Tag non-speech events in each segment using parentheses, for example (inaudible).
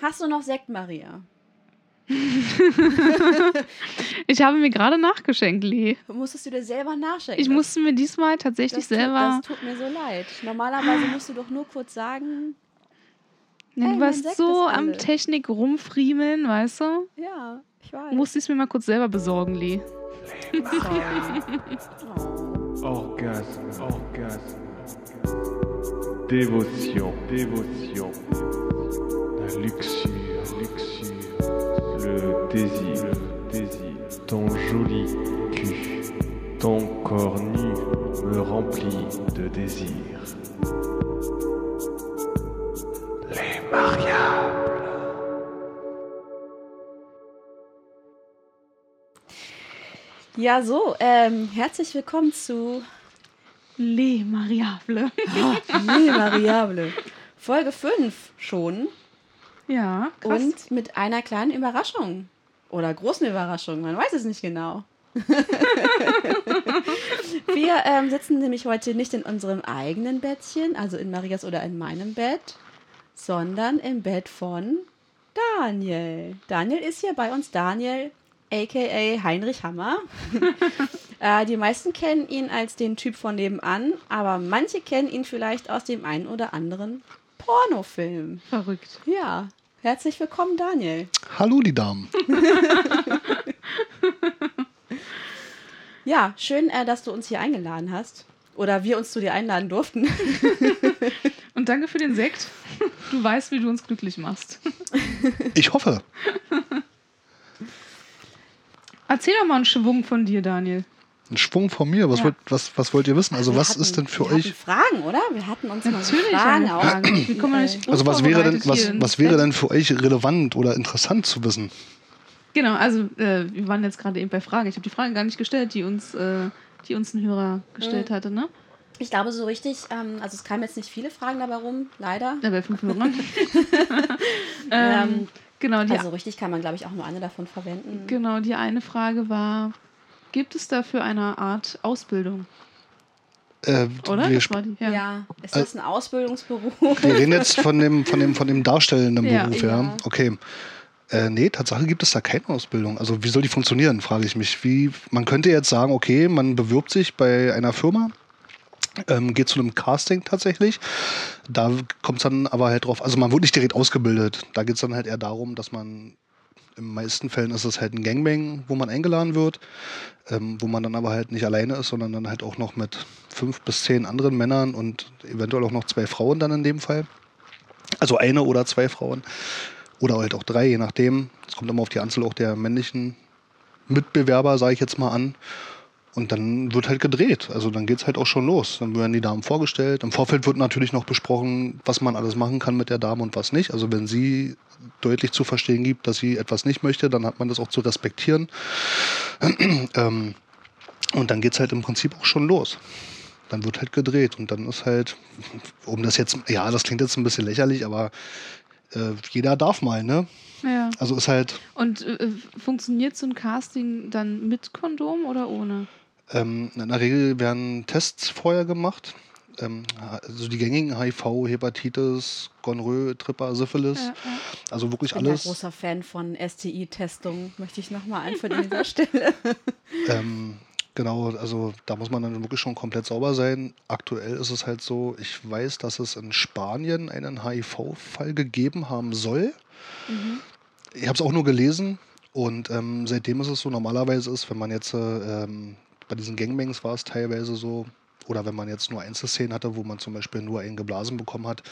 Hast du noch Sekt, Maria? (laughs) ich habe mir gerade nachgeschenkt, Lee. Musstest du dir selber nachschenken? Ich musste mir diesmal tatsächlich das selber. Tut, das tut mir so leid. Normalerweise musst du doch nur kurz sagen. Ja, Hey, du warst so am. Technik rumfriemeln, weißt du? Ja, ich weiß. Du musst es mir mal kurz selber besorgen, Lee. Sorry. (laughs) Oh. Orgasme, orgasme. Dévotion, dévotion. La luxure, luxure. Le désir, le désir. Ton joli cul, ton corps nu me remplit de désir. Les mariables. Ja, so, ähm, herzlich willkommen zu Lee Mariable. Nee, Variable. Folge 5 schon Ja, krass. und mit einer kleinen Überraschung. Oder großen Überraschung, man weiß es nicht genau. (laughs) Wir ähm, sitzen nämlich heute nicht in unserem eigenen Bettchen, also in Marias oder in meinem Bett, sondern im Bett von Daniel. Daniel ist hier bei uns. Daniel, aka Heinrich Hammer. (laughs) äh, die meisten kennen ihn als den Typ von nebenan, aber manche kennen ihn vielleicht aus dem einen oder anderen Pornofilm. Verrückt. Ja, herzlich willkommen, Daniel. Hallo, die Damen. (laughs) Ja, schön, äh, dass du uns hier eingeladen hast. Oder wir uns zu dir einladen durften. (laughs) Und danke für den Sekt. Du weißt, wie du uns glücklich machst. Ich hoffe. Erzähl doch mal einen Schwung von dir, Daniel. Ein Schwung von mir. Was, Ja. wollt, was, was wollt ihr wissen? Also, Wir was hatten- ist denn für wir euch. Fragen, oder? Wir hatten uns Natürlich Fragen auch. Nicht Also, was wäre, denn, was, was wäre denn für euch relevant oder interessant zu wissen? Genau, also äh, wir waren jetzt gerade eben bei Fragen. Ich habe die Frage gar nicht gestellt, die uns, äh, die uns ein Hörer gestellt Mhm. hatte, ne? Ich glaube, so richtig, ähm, also es kamen jetzt nicht viele Fragen dabei rum, leider. Ja, bei fünf Hörern. (laughs) (laughs) ähm, Ähm, genau, die, Also richtig kann man, glaube ich, auch nur eine davon verwenden. genau, die eine Frage war, gibt es dafür eine Art Ausbildung, Äh, oder? wir, Ja. ja. ist das ein Ausbildungsberuf? wir reden jetzt von dem, von dem, von dem darstellenden Ja. Beruf, ja. Ja. Okay. Äh, nee, Tatsache gibt es da keine Ausbildung. Also, wie soll die funktionieren, frage ich mich. Wie, man könnte jetzt sagen, okay, man bewirbt sich bei einer Firma, ähm, geht zu einem Casting tatsächlich. Da kommt es dann aber halt drauf, also man wird nicht direkt ausgebildet. Da geht es dann halt eher darum, dass man, in den meisten Fällen ist es halt ein Gangbang, wo man eingeladen wird, ähm, wo man dann aber halt nicht alleine ist, sondern dann halt auch noch mit fünf bis zehn anderen Männern und eventuell auch noch zwei Frauen dann in dem Fall. Also eine oder zwei Frauen. Oder halt auch drei, je nachdem. Es kommt immer auf die Anzahl auch der männlichen Mitbewerber, sage ich jetzt mal an. Und dann wird halt gedreht. Also dann geht's halt auch schon los. Dann werden die Damen vorgestellt. Im Vorfeld wird natürlich noch besprochen, was man alles machen kann mit der Dame und was nicht. Also wenn sie deutlich zu verstehen gibt, dass sie etwas nicht möchte, dann hat man das auch zu respektieren. (clears throat) ähm, und dann geht's halt im Prinzip auch schon los. Dann wird halt gedreht und dann ist halt, um das jetzt, ja, das klingt jetzt ein bisschen lächerlich, aber äh, jeder darf mal, ne? ja. Also ist halt, Und äh, funktioniert so ein Casting dann mit Kondom oder ohne? Ähm, in der Regel werden Tests vorher gemacht. Ähm, also die gängigen HIV, Hepatitis, Gonorrhoe, Tripper, Syphilis. Ja, ja. Also wirklich Ich bin ein alles. großer Fan von STI-Testung, möchte ich nochmal anführen an dieser Stelle. (laughs) (laughs) Ähm, genau, also da muss man dann wirklich schon komplett sauber sein. Aktuell ist es halt so, ich weiß, dass es in Spanien einen HIV-Fall gegeben haben soll. Ich habe es auch nur gelesen und ähm, seitdem ist es so, normalerweise ist, wenn man jetzt äh, ähm, bei diesen Gangbangs war es teilweise so, oder wenn man jetzt nur Einzelszenen hatte, wo man zum Beispiel nur einen geblasen bekommen hat,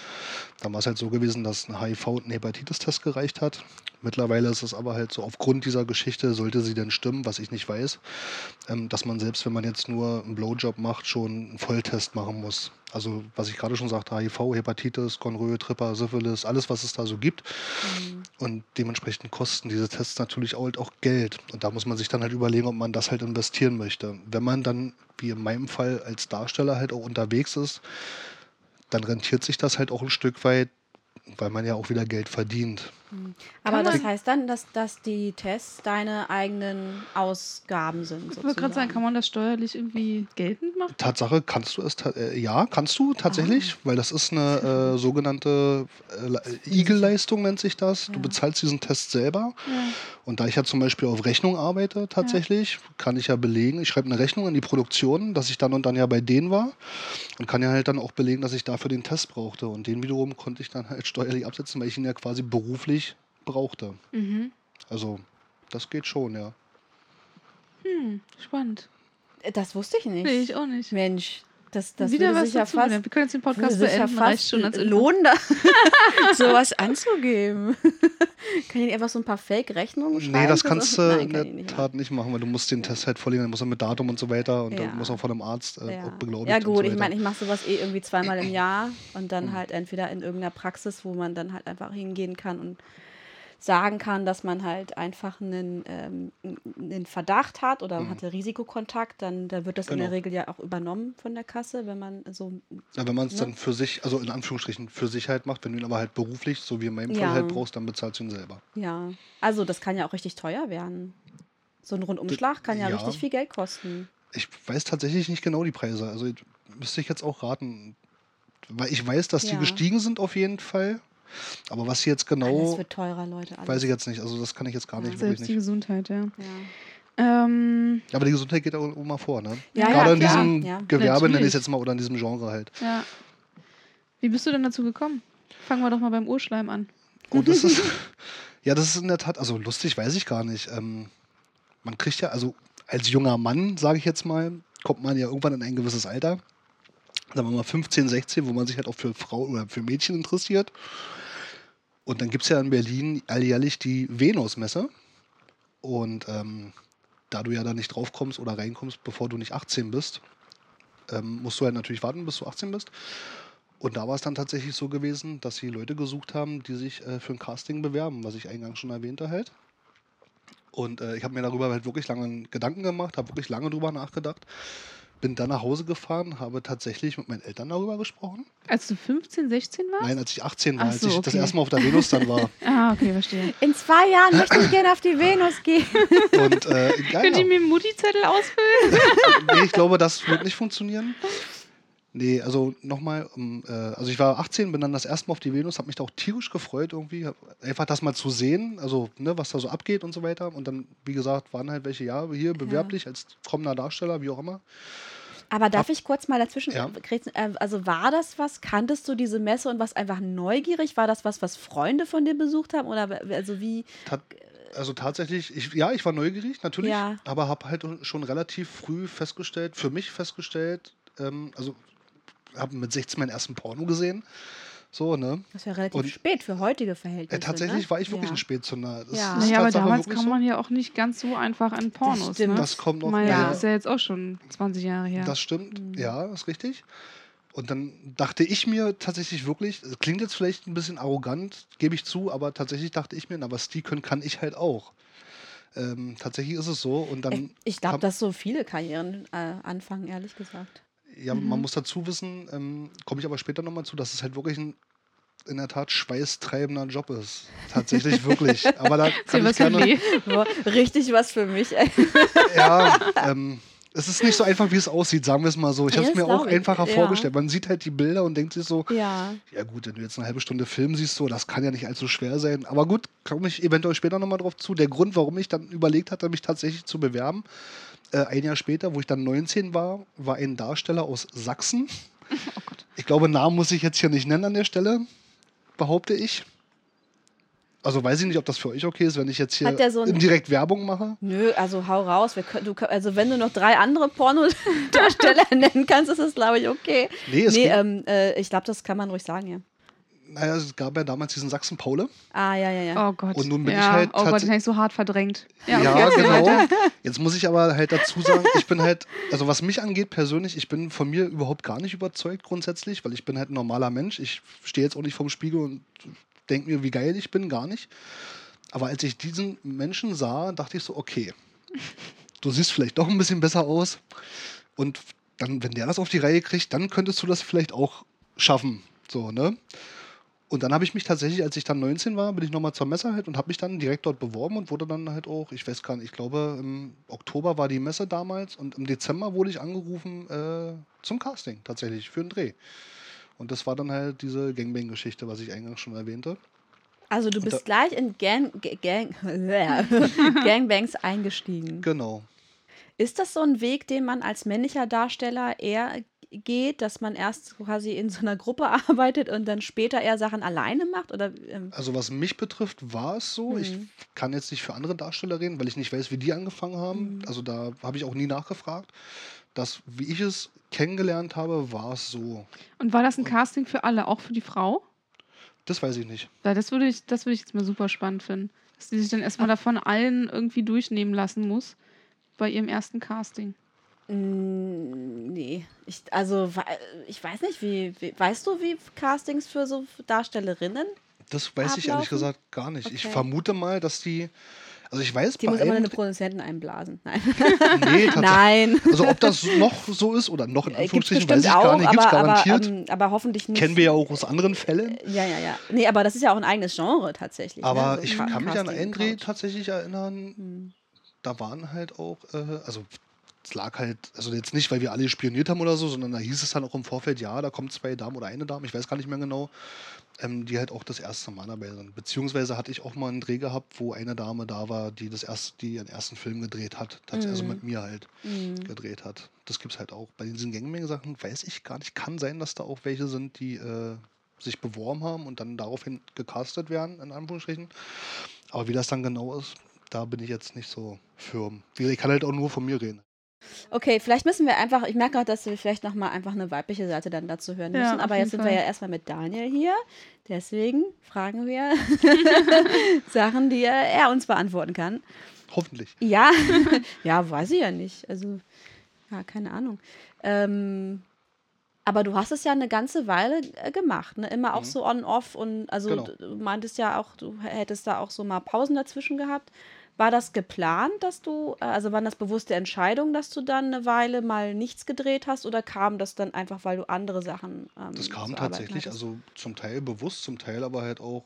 dann war es halt so gewesen, dass ein HIV- und ein Hepatitis-Test gereicht hat. Mittlerweile ist es aber halt so, aufgrund dieser Geschichte, sollte sie denn stimmen, was ich nicht weiß, ähm, dass man selbst, wenn man jetzt nur einen Blowjob macht, schon einen Volltest machen muss. Also, was ich gerade schon sagte, HIV, Hepatitis, Gonorrhoe, Tripper, Syphilis, alles, was es da so gibt. Und dementsprechend kosten diese Tests natürlich auch, halt auch Geld. Und da muss man sich dann halt überlegen, ob man das halt investieren möchte. Wenn man dann, wie in meinem Fall, als Darsteller halt auch unterwegs ist, dann rentiert sich das halt auch ein Stück weit, weil man ja auch wieder Geld verdient. Aber Kann das heißt dann, dass, dass die Tests deine eigenen Ausgaben sind. Ich wollte gerade sagen, kann man das steuerlich irgendwie geltend machen? Tatsache kannst du es, ta- äh, ja, kannst du tatsächlich, weil das ist eine äh, sogenannte äh, Le- Igel-Leistung, nennt sich das. Du bezahlst diesen Test selber. Und da ich ja zum Beispiel auf Rechnung arbeite, tatsächlich, kann ich ja belegen, ich schreibe eine Rechnung an die Produktion, dass ich dann und dann ja bei denen war und kann ja halt dann auch belegen, dass ich dafür den Test brauchte. Und den wiederum konnte ich dann halt steuerlich absetzen, weil ich ihn ja quasi beruflich brauchte. Mhm. Also, das geht schon, ja. Hm, spannend. Das wusste ich nicht. Nee, ich auch nicht. Mensch, das, das Wieder würde was sich ja fast. Wir können jetzt den Podcast sich ja beenden, reicht fast schon als lohnen, da (laughs) sowas anzugeben. (laughs) kann ich einfach so ein paar Fake-Rechnungen schreiben? Nee, das kannst (laughs) du Nein, in der Tat nicht machen, weil du musst den Test halt vorlegen, dann muss er mit Datum und so weiter und Ja. dann muss er von einem Arzt äh, auch Ja, beglaubigt ja gut, so ich meine, ich mache sowas eh irgendwie zweimal im (clears throat) Jahr und Mhm. dann halt entweder in irgendeiner Praxis, wo man dann halt einfach hingehen kann und sagen kann, dass man halt einfach einen, ähm, einen Verdacht hat oder hatte Risikokontakt, dann, dann wird das in der Mhm. Genau. Regel ja auch übernommen von der Kasse, wenn man so ja, wenn man es ne? dann für sich, also in Anführungsstrichen für sich halt macht, wenn du ihn aber halt beruflich, so wie in meinem Fall Ja. halt brauchst, dann bezahlst du ihn selber. Ja, also das kann ja auch richtig teuer werden. So ein Rundumschlag kann ja, ja. richtig viel Geld kosten. Ich weiß tatsächlich nicht genau die Preise, also müsste ich jetzt auch raten, weil ich weiß, dass die Ja. gestiegen sind auf jeden Fall, aber was sie jetzt genau, wird teurer, Leute. Alles. weiß ich jetzt nicht, also das kann ich jetzt gar nicht, wirklich Selbst die nicht. Gesundheit, ja. Ja. Ähm, Aber die Gesundheit geht auch immer vor, ne? Ja, ja, Gerade in klar. diesem Ja. Gewerbe, nenne ich es jetzt mal, oder in diesem Genre halt. ja. Wie bist du denn dazu gekommen? Fangen wir doch mal beim Urschleim an. Oh, das ist. (laughs) (laughs) ja, das ist in der Tat, also lustig weiß ich gar nicht. Ähm, man kriegt ja, also als junger Mann, sage ich jetzt mal, kommt man ja irgendwann in ein gewisses Alter. Sagen wir mal 15, 16, wo man sich halt auch für Frau oder für Mädchen interessiert. Und dann gibt es ja in Berlin alljährlich die Venus-Messe. Und ähm, da du ja da nicht draufkommst oder reinkommst, bevor du nicht 18 bist, ähm, musst du halt natürlich warten, bis du 18 bist. Und da war es dann tatsächlich so gewesen, dass sie Leute gesucht haben, die sich äh, für ein Casting bewerben, was ich eingangs schon erwähnte halt. Und äh, ich habe mir darüber halt wirklich lange Gedanken gemacht, habe wirklich lange drüber nachgedacht. Bin dann nach Hause gefahren, habe tatsächlich mit meinen Eltern darüber gesprochen. Als du 15, 16 warst? Nein, als ich 18 war, Ach als so, ich das okay. erste Mal auf der Venus dann war. (laughs) Ah, okay, verstehe. In zwei Jahren möchte ich gerne auf die Venus gehen. (laughs) Und äh, Könnt ihr mir einen Mutti-Zettel ausfüllen? (laughs) nee, ich glaube, das wird nicht funktionieren. Nee, also nochmal, ähm, äh, also ich war 18, bin dann das erste Mal auf die Venus, habe mich da auch tierisch gefreut irgendwie, hab einfach das mal zu sehen, also ne, was da so abgeht und so weiter. Und dann, wie gesagt, waren halt welche, ja, hier bewerblich als kommender Darsteller, wie auch immer. Aber darf ich kurz mal dazwischen Ja. grätschen? Äh, Also war das was? Kanntest du diese Messe und warst einfach neugierig? War das was, was Freunde von dir besucht haben? Oder also wie? Tat, also tatsächlich, ich, ja, ich war neugierig, natürlich, Ja. aber habe halt schon relativ früh festgestellt, für mich festgestellt, ähm, also habe mit 16 meinen ersten Porno gesehen. So, ne? Das ist ja relativ Und- spät für heutige Verhältnisse. Äh, tatsächlich ne? war ich wirklich ja. ein Spätzünder. Das Ja. ist Naja, aber Tatsache damals kam man ja auch nicht ganz so einfach an Pornos. stimmt. ne? Das kommt noch Meine, Ja. ist ja jetzt auch schon 20 Jahre her. Das stimmt, Mhm. ja, ist richtig. Und dann dachte ich mir tatsächlich wirklich, es klingt jetzt vielleicht ein bisschen arrogant, gebe ich zu, aber tatsächlich dachte ich mir, na, was die können, kann ich halt auch. Ähm, tatsächlich ist es so. Und dann, Ich, ich glaube, dass so viele Karrieren äh, anfangen, ehrlich gesagt. Ja, Mhm. man muss dazu wissen, ähm, komme ich aber später nochmal zu, dass es halt wirklich ein in der Tat schweißtreibender Job ist. Tatsächlich wirklich. (laughs) Aber da kann ich gerne. Boah, Richtig was für mich. (laughs) Ja, ähm, es ist nicht so einfach, wie es aussieht, sagen wir es mal so. Ich Ja, habe es mir auch ich, einfacher ja. vorgestellt. Man sieht halt die Bilder und denkt sich so, Ja. Ja gut, wenn du jetzt eine halbe Stunde Film siehst, so, das kann ja nicht allzu schwer sein. Aber gut, komme ich eventuell später nochmal drauf zu. Der Grund, warum ich dann überlegt hatte, mich tatsächlich zu bewerben, äh, ein Jahr später, wo ich dann 19 war, war ein Darsteller aus Sachsen. (laughs) Oh Ich glaube, Namen muss ich jetzt hier nicht nennen an der Stelle, behaupte ich. Also weiß ich nicht, ob das für euch okay ist, wenn ich jetzt hier so indirekt Werbung mache. Nö, also hau raus. Können, du, also wenn du noch drei andere Pornodarsteller (laughs) nennen kannst, ist das, glaube ich, okay. Nee, nee ähm, äh, ich glaube, das kann man ruhig sagen, ja. Naja, es gab ja damals diesen Sachsen-Paule. Ah, ja, ja, ja. Oh Gott. Und nun bin ja. ich halt Oh Gott, den habe ich so hart verdrängt. Ja, okay, erzähl genau. (laughs) Jetzt muss ich aber halt dazu sagen, ich bin halt, also was mich angeht persönlich, ich bin von mir überhaupt gar nicht überzeugt grundsätzlich, weil ich bin halt ein normaler Mensch. Ich stehe jetzt auch nicht vorm Spiegel und denke mir, wie geil ich bin, gar nicht. Aber als ich diesen Menschen sah, dachte ich so, okay, du siehst vielleicht doch ein bisschen besser aus. Und dann, wenn der das auf die Reihe kriegt, dann könntest du das vielleicht auch schaffen. So, ne? Und dann habe ich mich tatsächlich, als ich dann 19 war, bin ich nochmal zur Messe halt und habe mich dann direkt dort beworben und wurde dann halt auch, ich weiß gar nicht, ich glaube im Oktober war die Messe damals und im Dezember wurde ich angerufen äh, zum Casting tatsächlich für einen Dreh. Und das war dann halt diese Gangbang-Geschichte, was ich eingangs schon erwähnte. Also du bist gleich in Gang, Ga- Gang, (laughs) (laughs) Gangbangs eingestiegen. Genau. Ist das so ein Weg, den man als männlicher Darsteller eher geht, dass man erst quasi in so einer Gruppe (laughs) arbeitet und dann später eher Sachen alleine macht? Oder ähm, Also was mich betrifft, war es so. Ich Mhm. kann jetzt nicht für andere Darsteller reden, weil ich nicht weiß, wie die angefangen haben. Mhm. Also da habe ich auch nie nachgefragt. Das, wie ich es kennengelernt habe, war es so. Und war das ein Casting für alle, auch für die Frau? Das weiß ich nicht. Weil das würde ich, das würde ich jetzt mal super spannend finden. Dass die sich dann erstmal davon allen irgendwie durchnehmen lassen muss bei ihrem ersten Casting. Mm, Nee, ich, also ich weiß nicht, wie, wie weißt du, wie Castings für so Darstellerinnen? Das weiß ich ehrlich Ablaufen? gesagt gar nicht. Ich Okay. vermute mal, dass die. Also ich weiß Die bei muss immer eine Produzentin einblasen. Nein. Nee. (laughs) Nein. Also ob das noch so ist oder noch in Äh, Gibt's Anführungsstrichen, weiß ich auch, gar nicht. Gibt es aber, aber, garantiert. ähm, aber hoffentlich nicht. Kennen wir ja auch aus anderen Fällen. Ja, ja, ja. Nee, aber das ist ja auch ein eigenes Genre tatsächlich. Aber ne? So ich Ca- kann mich an einen Dreh tatsächlich erinnern. Hm. Da waren halt auch, äh, also es lag halt, also jetzt nicht, weil wir alle spioniert haben oder so, sondern da hieß es dann auch im Vorfeld, ja, da kommen zwei Damen oder eine Dame, ich weiß gar nicht mehr genau, ähm, die halt auch das erste Mal dabei sind. Beziehungsweise hatte ich auch mal einen Dreh gehabt, wo eine Dame da war, die das erste, die ihren ersten Film gedreht hat. Also Mhm. mit mir halt Mhm. gedreht hat. Das gibt's halt auch. Bei diesen Gangmenge-Sachen weiß ich gar nicht. Kann sein, dass da auch welche sind, die äh, sich beworben haben und dann daraufhin gecastet werden, in Anführungsstrichen. Aber wie das dann genau ist, da bin ich jetzt nicht so firm. Ich kann halt auch nur von mir reden. Okay, vielleicht müssen wir einfach, ich merke gerade, dass wir vielleicht nochmal einfach eine weibliche Seite dann dazu hören Ja, müssen. auf aber jetzt sind Fall. wir ja erstmal mit Daniel hier. Deswegen fragen wir (laughs) Sachen, die er, er uns beantworten kann. Hoffentlich. Ja, (laughs) ja, weiß ich ja nicht. Also, ja, keine Ahnung. Ähm, aber du hast es ja eine ganze Weile äh, gemacht, ne? Immer auch Mhm. so on-off und also Genau. du meintest ja auch, du hättest da auch so mal Pausen dazwischen gehabt. War das geplant, dass du, äh, also waren das bewusste Entscheidungen, dass du dann eine Weile mal nichts gedreht hast oder kam das dann einfach, weil du andere Sachen ähm, Das kam tatsächlich, also zum Teil bewusst, zum Teil aber halt auch,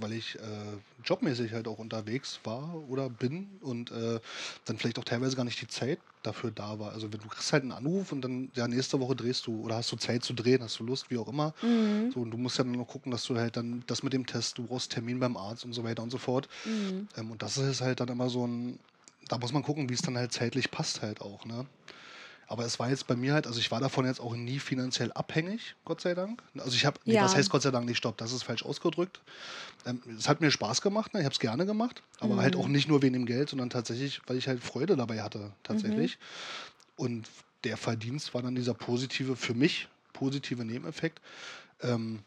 weil ich äh, jobmäßig halt auch unterwegs war oder bin und äh, dann vielleicht auch teilweise gar nicht die Zeit dafür da war. Also wenn du kriegst halt einen Anruf und dann, ja, nächste Woche drehst du oder hast du Zeit zu drehen, hast du Lust, wie auch immer. Mhm. So, und du musst ja dann noch gucken, dass du halt dann das mit dem Test, du brauchst Termin beim Arzt und so weiter und so fort. Mhm. Ähm, und das ist halt dann immer so ein, da muss man gucken, wie es dann halt zeitlich passt halt auch, ne? Aber es war jetzt bei mir halt, also ich war davon jetzt auch nie finanziell abhängig, Gott sei Dank. Also ich habe, nee, Ja. was heißt Gott sei Dank nicht, stopp, das ist falsch ausgedrückt. Ähm, es hat mir Spaß gemacht, ne? ich habe es gerne gemacht, aber halt Mhm. auch nicht nur wegen dem Geld, sondern tatsächlich, weil ich halt Freude dabei hatte, tatsächlich. Und der Verdienst war dann dieser positive, für mich positive Nebeneffekt. Ähm,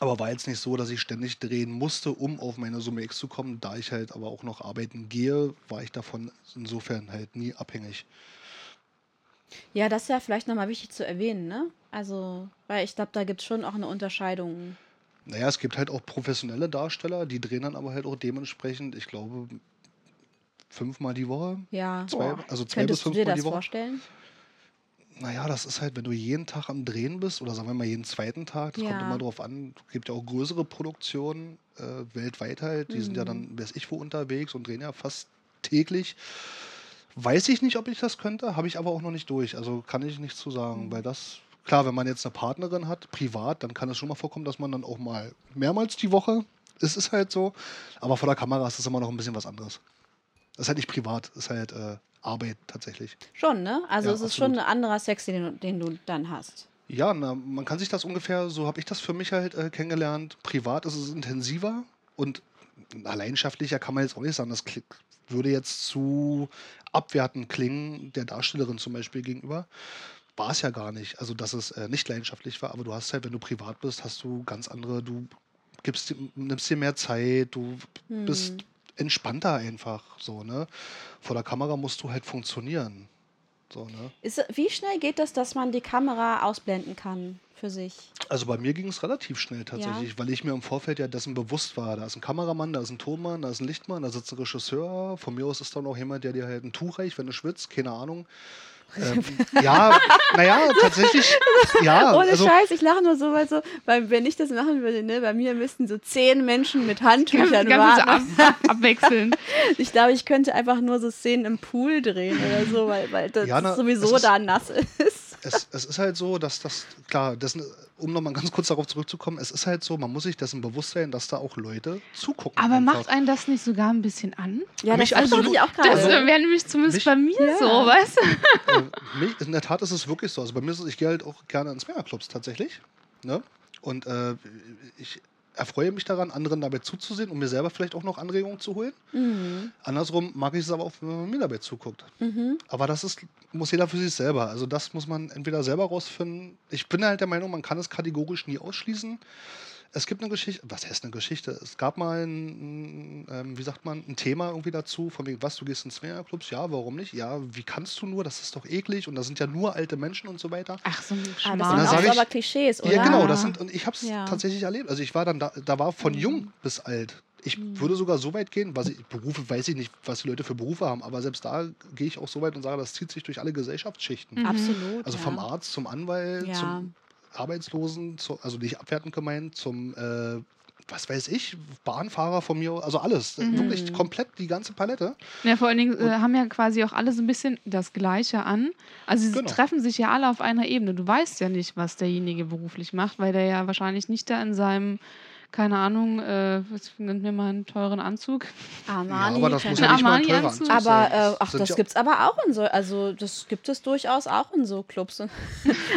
aber war jetzt nicht so, dass ich ständig drehen musste, um auf meine Summe X zu kommen. Da ich halt aber auch noch arbeiten gehe, war ich davon insofern halt nie abhängig. Ja, das ist ja vielleicht nochmal wichtig zu erwähnen, ne? Also, weil ich glaube, da gibt es schon auch eine Unterscheidung. Naja, es gibt halt auch professionelle Darsteller, die drehen dann aber halt auch dementsprechend, ich glaube, fünfmal die Woche. Ja. Zwei, also zwei bis Könntest du dir fünfmal das die Woche. vorstellen? Naja, das ist halt, wenn du jeden Tag am Drehen bist oder sagen wir mal jeden zweiten Tag, das kommt Ja. immer drauf an. Es gibt ja auch größere Produktionen äh, weltweit halt, die sind ja Mhm. dann, weiß ich wo, unterwegs und drehen ja fast täglich. Weiß ich nicht, ob ich das könnte, habe ich aber auch noch nicht durch. Also kann ich nicht zu sagen, Mhm. weil das, klar, wenn man jetzt eine Partnerin hat, privat, dann kann es schon mal vorkommen, dass man dann auch mal mehrmals die Woche, es ist halt so, aber vor der Kamera ist das immer noch ein bisschen was anderes. Das ist halt nicht privat, ist halt äh, Arbeit tatsächlich. Schon, ne? Also Ja, es ist schon absolut. ein anderer Sex, den, du- den du dann hast. Ja, na, man kann sich das ungefähr, so habe ich das für mich halt äh, kennengelernt. Privat ist es intensiver und na, leidenschaftlicher kann man jetzt auch nicht sagen. Das würde jetzt zu abwertend klingen, der Darstellerin zum Beispiel gegenüber. War es ja gar nicht. Also, dass es äh, nicht leidenschaftlich war, aber du hast halt, wenn du privat bist, hast du ganz andere, du gibst, dir- nimmst dir mehr Zeit, du Hm. bist entspannter einfach so, ne? Vor der Kamera musst du halt funktionieren. So, ne? Ist, wie schnell geht das, dass man die Kamera ausblenden kann für sich? Also bei mir ging es relativ schnell tatsächlich, weil ich mir im Vorfeld ja dessen bewusst war. Da ist ein Kameramann, da ist ein Tonmann, da ist ein Lichtmann, da sitzt ein Regisseur. Von mir aus ist dann auch jemand, der dir halt ein Tuch reicht, wenn du schwitzt, keine Ahnung. Ähm, (laughs) ja, naja, tatsächlich, ja. Ohne also, Scheiß, ich lache nur so, weil so, weil wenn ich das machen würde, ne, bei mir müssten so zehn Menschen mit Handtüchern so warten. ab, ab, abwechselnd. (laughs) Ich glaube, ich könnte einfach nur so Szenen im Pool drehen oder so, weil, weil das Ja, na, sowieso es ist- da nass ist. Es, es ist halt so, dass das, klar, das, um nochmal ganz kurz darauf zurückzukommen, es ist halt so, man muss sich dessen bewusst sein, dass da auch Leute zugucken. Aber einfach. macht einen das nicht sogar ein bisschen an? Ja, Mich das absolut. ich auch Das gerade. äh, wäre nämlich zumindest Mich- bei mir Ja. so, weißt du? Äh, in der Tat ist es wirklich so. Also bei mir ist es, ich gehe halt auch gerne ins Swingerclubs tatsächlich. Ne? Und äh, ich erfreue mich daran, anderen dabei zuzusehen und mir selber vielleicht auch noch Anregungen zu holen. Mhm. Andersrum mag ich es aber auch, wenn man mir dabei zuguckt. Mhm. Aber das ist, muss jeder für sich selber. Also das muss man entweder selber rausfinden. Ich bin halt der Meinung, man kann es kategorisch nie ausschließen. Es gibt eine Geschichte, was heißt eine Geschichte? Es gab mal ein, ähm, wie sagt man, ein Thema irgendwie dazu, von wegen, was, du gehst in Swingerclubs? Ja, warum nicht? Ja, wie kannst du nur? Das ist doch eklig und da sind ja nur alte Menschen und so weiter. Ach, so ein Ah, das Schmarrn. sind dann auch ich- aber Klischees, oder? Ja, genau, das sind, und ich habe es Ja. tatsächlich erlebt. Also ich war dann da, da war von jung bis alt. Ich würde sogar so weit gehen, was ich, Berufe weiß ich nicht, was die Leute für Berufe haben, aber selbst da gehe ich auch so weit und sage, das zieht sich durch alle Gesellschaftsschichten. Mhm. Absolut. Also ja. vom Arzt zum Anwalt, Ja. zum Arbeitslosen, zu, also nicht abwertend gemeint, zum, äh, was weiß ich, Bahnfahrer von mir, also alles. Mhm. Wirklich komplett die ganze Palette. Ja, vor allen Dingen äh, haben ja quasi auch alle so ein bisschen das Gleiche an. Also sie Genau. treffen sich ja alle auf einer Ebene. Du weißt ja nicht, was derjenige beruflich macht, weil der ja wahrscheinlich nicht da in seinem, keine Ahnung, äh, was nennt mir mal einen teuren Anzug. Armani, ja, aber das muss ja nicht mal ein teurer Armani-Anzug. Anzug Aber sein. äh, ach, das ja- gibt's aber auch in so, also das gibt es durchaus auch in so Clubs. (laughs) aber,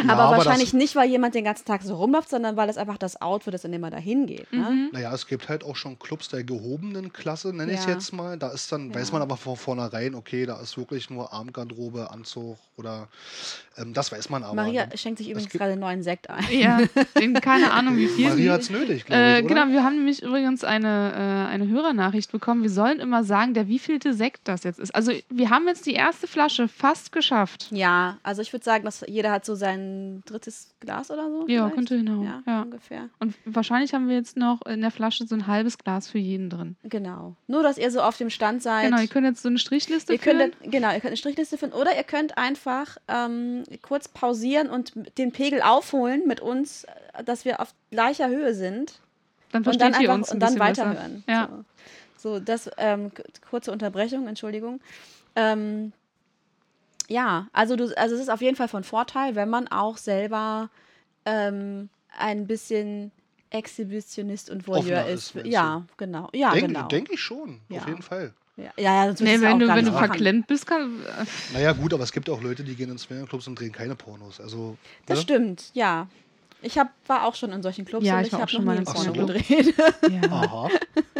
aber wahrscheinlich nicht, weil jemand den ganzen Tag so rumläuft, sondern weil es einfach das Outfit ist, in dem er da hingeht. Ne? Mhm. Naja, es gibt halt auch schon Clubs der gehobenen Klasse, nenne ich es Ja. jetzt mal. Da ist dann, Ja. weiß man aber von vornherein, okay, da ist wirklich nur Armgarderobe, Anzug oder ähm, das weiß man aber. Maria ne? schenkt sich übrigens gerade einen neuen Sekt ein. Ja, (laughs) in keine Ahnung, wie viel. Maria sie- hat es nötig, glaube Äh, Oder? genau, wir haben nämlich übrigens eine, äh, eine Hörernachricht bekommen. Wir sollen immer sagen, der wievielte Sekt das jetzt ist. Also wir haben jetzt die erste Flasche fast geschafft. Ja, also ich würde sagen, dass jeder hat so sein drittes Glas oder so. Ja, vielleicht. könnte hinhauen. Ja, Ja. ungefähr. Und wahrscheinlich haben wir jetzt noch in der Flasche so ein halbes Glas für jeden drin. Genau. Nur, dass ihr so auf dem Stand seid. Genau, ihr könnt jetzt so eine Strichliste Ihr könnt, führen. dann- genau, ihr könnt eine Strichliste finden oder ihr könnt einfach ähm, kurz pausieren und den Pegel aufholen mit uns, äh, dass wir auf gleicher Höhe sind Dann und versteht dann ihr einfach uns ein und dann besser. weiterhören. Ja. So, so das ähm, kurze Unterbrechung, Entschuldigung. Ähm, ja, also du, also es ist auf jeden Fall von Vorteil, wenn man auch selber ähm, ein bisschen Exhibitionist und Voyeur Offener ist. ist, ja, genau. Ja, Denke genau. denk ich schon, Ja. auf jeden Fall. Ja, ja, sonst Nee, wenn du, wenn du verklemmt bist, kann. äh, Naja, gut, aber es gibt auch Leute, die gehen in Swingerclubs und drehen keine Pornos. Also, Das ne? stimmt, ja. Ich hab, war auch schon in solchen Clubs Ja, und ich ich, habe schon mal im Porno Swingerclub. gedreht. Ja. Aha.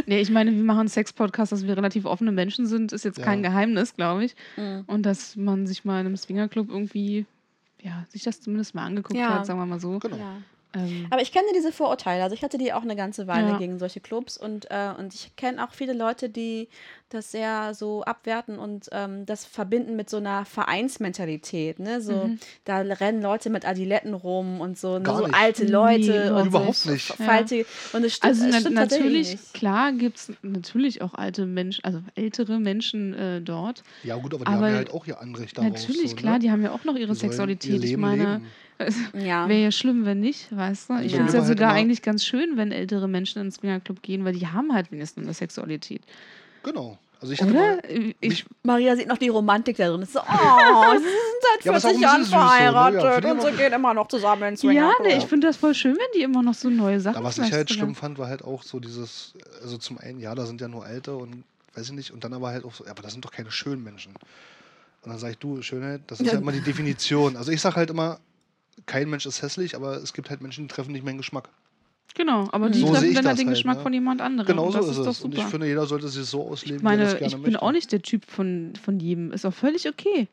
Nee, ich meine, wir machen einen Sex-Podcast, dass wir relativ offene Menschen sind, ist jetzt Ja. kein Geheimnis, glaube ich. Mhm. Und dass man sich mal in einem Swingerclub irgendwie, ja, sich das zumindest mal angeguckt Ja. hat, sagen wir mal so. Genau. Ja. Ähm, Aber ich kenne diese Vorurteile. Also ich hatte die auch eine ganze Weile Ja. gegen solche Clubs und, äh, und ich kenne auch viele Leute, die das sehr so abwerten und ähm, das verbinden mit so einer Vereinsmentalität. Ne? So, Mhm. Da rennen Leute mit Adiletten rum und so, ne? So alte Nee, Leute und überhaupt so nicht. faltige. Und es stimmt, also es stimmt natürlich, nicht. klar gibt es natürlich auch alte Menschen, also ältere Menschen äh, dort. Ja, gut, aber die Aber haben ja halt auch ihr Anrecht darauf. natürlich, so, klar, ne? die haben ja auch noch ihre Sexualität. Ihr ich Leben meine, leben. Ja. wäre ja schlimm, wenn nicht, weißt du? Ich Ja. finde es ja Halt sogar immer- eigentlich ganz schön, wenn ältere Menschen ins Swingerclub gehen, weil die haben halt wenigstens eine Sexualität. Genau. Also ich hatte mal, Oder? Ich, Maria sieht noch die Romantik da drin. Ist so, oh, (laughs) sie sind seit Ja, aber ist auch 40 ein Jahren süß so, ne? Ja, verheiratet und sie gehen immer noch zusammen ins ja, nee, ich finde das voll schön, wenn die immer noch so neue Sachen aber was ich halt schlimm fand, war halt auch so dieses, also zum einen, ja, da sind ja nur Alte und weiß ich nicht, und dann aber halt auch so, ja, aber das sind doch keine schönen Menschen. Und dann sage ich, du, Schönheit, das ist ja, Ja. immer die Definition. Also ich sage halt immer, kein Mensch ist hässlich, aber es gibt halt Menschen, die treffen nicht meinen Geschmack. Genau, aber die So treffen dann halt den halt, Geschmack ne? von jemand anderem. Genau so das ist ist doch es. Und ich finde, jeder sollte sich so ausleben, Ich wie er meine, das gerne ich bin möchte. auch nicht der Typ von, von jedem. Ist auch völlig okay.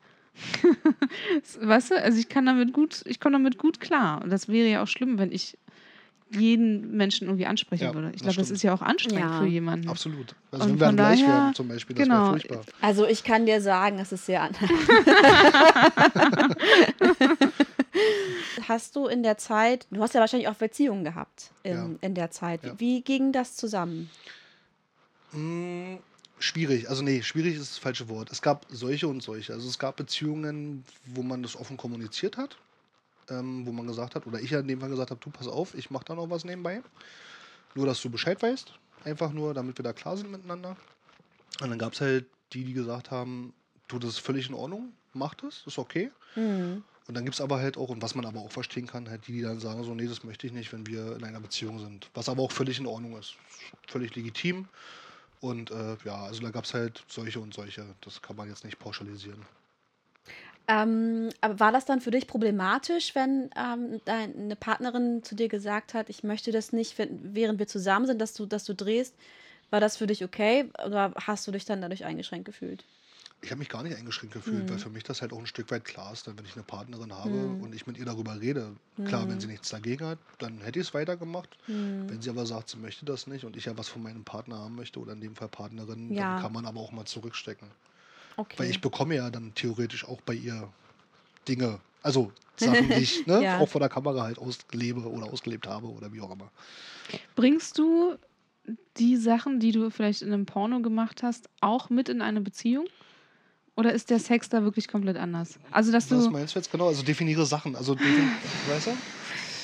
(laughs) weißt du, also ich kann damit gut, ich komme damit gut klar. Und das wäre ja auch schlimm, wenn ich jeden Menschen irgendwie ansprechen Ja, würde. Ich glaube, das ist ja auch anstrengend Ja. für jemanden. Absolut. Also Und wenn wir dann gleich daher- wären, zum Beispiel, das genau. wäre furchtbar. Also ich kann dir sagen, es ist sehr an. (laughs) (laughs) hast du in der Zeit, du hast ja wahrscheinlich auch Beziehungen gehabt in, Ja. in der Zeit. Ja. Wie ging das zusammen? Mm, schwierig. Also nee, schwierig ist das falsche Wort. Es gab solche und solche. Also es gab Beziehungen, wo man das offen kommuniziert hat, ähm, wo man gesagt hat, oder ich ja in dem Fall gesagt habe, du pass auf, ich mache da noch was nebenbei. Nur, dass du Bescheid weißt. Einfach nur, damit wir da klar sind miteinander. Und dann gab es halt die, die gesagt haben, du, das ist völlig in Ordnung, mach das, ist okay. Mhm. Und dann gibt es aber halt auch, und was man aber auch verstehen kann, halt die, die dann sagen, so, nee, das möchte ich nicht, wenn wir in einer Beziehung sind. Was aber auch völlig in Ordnung ist. Völlig legitim. Und äh, ja, also da gab es halt solche und solche. Das kann man jetzt nicht pauschalisieren. Ähm, aber war das dann für dich problematisch, wenn ähm, deine Partnerin zu dir gesagt hat, ich möchte das nicht, während wir zusammen sind, dass du, dass du drehst? War das für dich okay oder hast du dich dann dadurch eingeschränkt gefühlt? Ich habe mich gar nicht eingeschränkt gefühlt, Mhm. weil für mich das halt auch ein Stück weit klar ist, dann, wenn ich eine Partnerin habe Mhm. und ich mit ihr darüber rede. Klar, wenn Mhm. sie nichts dagegen hat, dann hätte ich es weitergemacht. Hm. Wenn sie aber sagt, sie möchte das nicht und ich ja was von meinem Partner haben möchte oder in dem Fall Partnerin, Ja. dann kann man aber auch mal zurückstecken. Okay. Weil ich bekomme ja dann theoretisch auch bei ihr Dinge, also (laughs) Sachen, die ich ne, Ja. auch vor der Kamera halt auslebe oder ausgelebt habe oder wie auch immer. Bringst du die Sachen, die du vielleicht in einem Porno gemacht hast, auch mit in eine Beziehung? Oder ist der Sex da wirklich komplett anders? Also, dass Was du, meinst du jetzt genau? Also definiere Sachen. Also, defin (laughs) weißt du?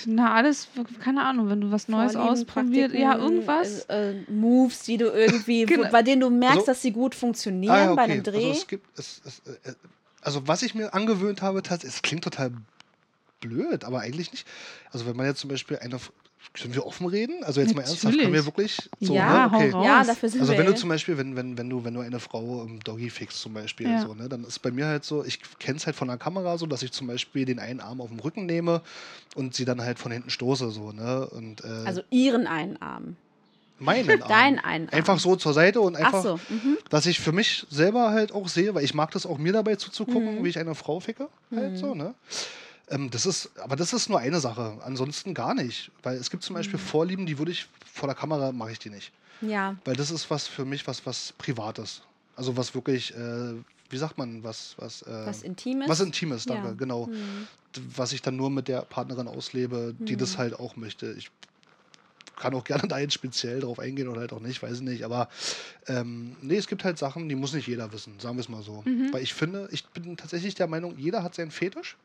na, alles, keine Ahnung, wenn du was Neues Vorlieben, ausprobiert, ja, irgendwas. Äh, äh, Moves, die du irgendwie, (laughs) Genau. bei denen du merkst, Also- dass sie gut funktionieren Ah, ja, bei okay. einem Dreh. Also, es gibt, es, es, äh, also was ich mir angewöhnt habe, es klingt total blöd, aber eigentlich nicht. Also wenn man jetzt zum Beispiel eine, können wir offen reden? Also jetzt mal ernsthaft, können wir Natürlich. wirklich so, Ja, ne? hau okay. raus. ja, dafür sind Also wir. wenn du zum Beispiel, wenn, wenn, wenn du, wenn du eine Frau im Doggy fixst zum Beispiel, Ja. so, ne, dann ist bei mir halt so, ich kenne es halt von der Kamera so, dass ich zum Beispiel den einen Arm auf dem Rücken nehme und sie dann halt von hinten stoße, so, ne? Und äh, also ihren einen Arm. meinen (laughs) Arm. Deinen einen Arm. Einfach so zur Seite und einfach, Ach so. Mhm. dass ich für mich selber halt auch sehe, weil ich mag das auch mir dabei zuzugucken, Mhm. wie ich eine Frau ficke, halt so, ne? Ähm, das ist, aber das ist nur eine Sache, ansonsten gar nicht. Weil es gibt zum Mhm. Beispiel Vorlieben, die würde ich vor der Kamera mache ich die nicht. Ja. Weil das ist was für mich was, was Privates. Also was wirklich, äh, wie sagt man, was, was, äh, Was Intimes. was Intimes, danke, Ja. genau. Mhm. Was ich dann nur mit der Partnerin auslebe, die das Mhm. halt auch möchte. Ich kann auch (laughs) gerne da jetzt speziell drauf eingehen oder halt auch nicht, weiß ich nicht. Aber ähm, nee, es gibt halt Sachen, die muss nicht jeder wissen, sagen wir es mal so. Mhm. Weil ich finde, ich bin tatsächlich der Meinung, jeder hat seinen Fetisch.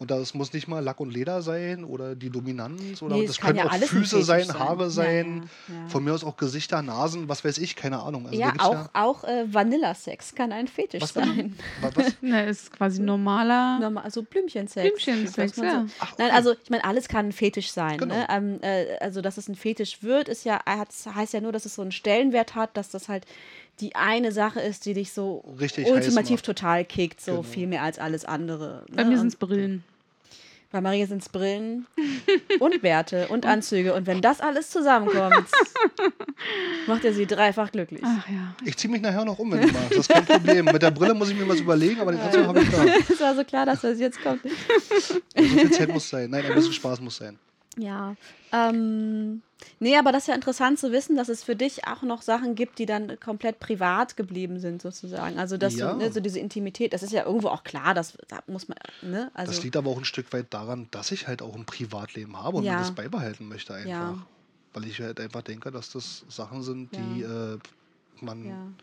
Und das muss nicht mal Lack und Leder sein oder die Dominanz oder Nee, das kann können ja auch Füße sein, sein. Haare Ja, sein, ja, ja. von mir aus auch Gesichter, Nasen, was weiß ich, keine Ahnung. Also ja, auch, auch äh, Vanilla-Sex kann ein Fetisch Was sein. (laughs) Wa- was? Na, ist quasi normaler Normal, also Blümchensex. Blümchensex, ja. So. Ach, Nein, okay. also ich meine, alles kann ein Fetisch sein. Genau. Ne? Ähm, äh, also dass es ein Fetisch wird, ist ja, heißt ja nur, dass es so einen Stellenwert hat, dass das halt die eine Sache ist, die dich so Richtig ultimativ total kickt, so Genau. viel mehr als alles andere. Bei ne? mir Und sind es Brillen. Bei Maria sind es Brillen (laughs) und Bärte und Anzüge. Und wenn das alles zusammenkommt, (laughs) macht er sie dreifach glücklich. Ach ja. Ich ziehe mich nachher noch um, wenn du magst. Das ist kein Problem. Mit der Brille muss ich mir was überlegen, aber den Anzug habe ich da. (laughs) Es war so klar, dass das jetzt kommt. Also so viel Zeit muss sein. Nein, ein bisschen Spaß muss sein. Ja. Ähm, nee, aber das ist ja interessant zu wissen, dass es für dich auch noch Sachen gibt, die dann komplett privat geblieben sind, sozusagen. Also, dass Ja. du, ne, so diese Intimität, das ist ja irgendwo auch klar, das da muss man, ne? Also, Das liegt aber auch ein Stück weit daran, dass ich halt auch ein Privatleben habe und Ja. mir das beibehalten möchte einfach. Ja. Weil ich halt einfach denke, dass das Sachen sind, die äh, man.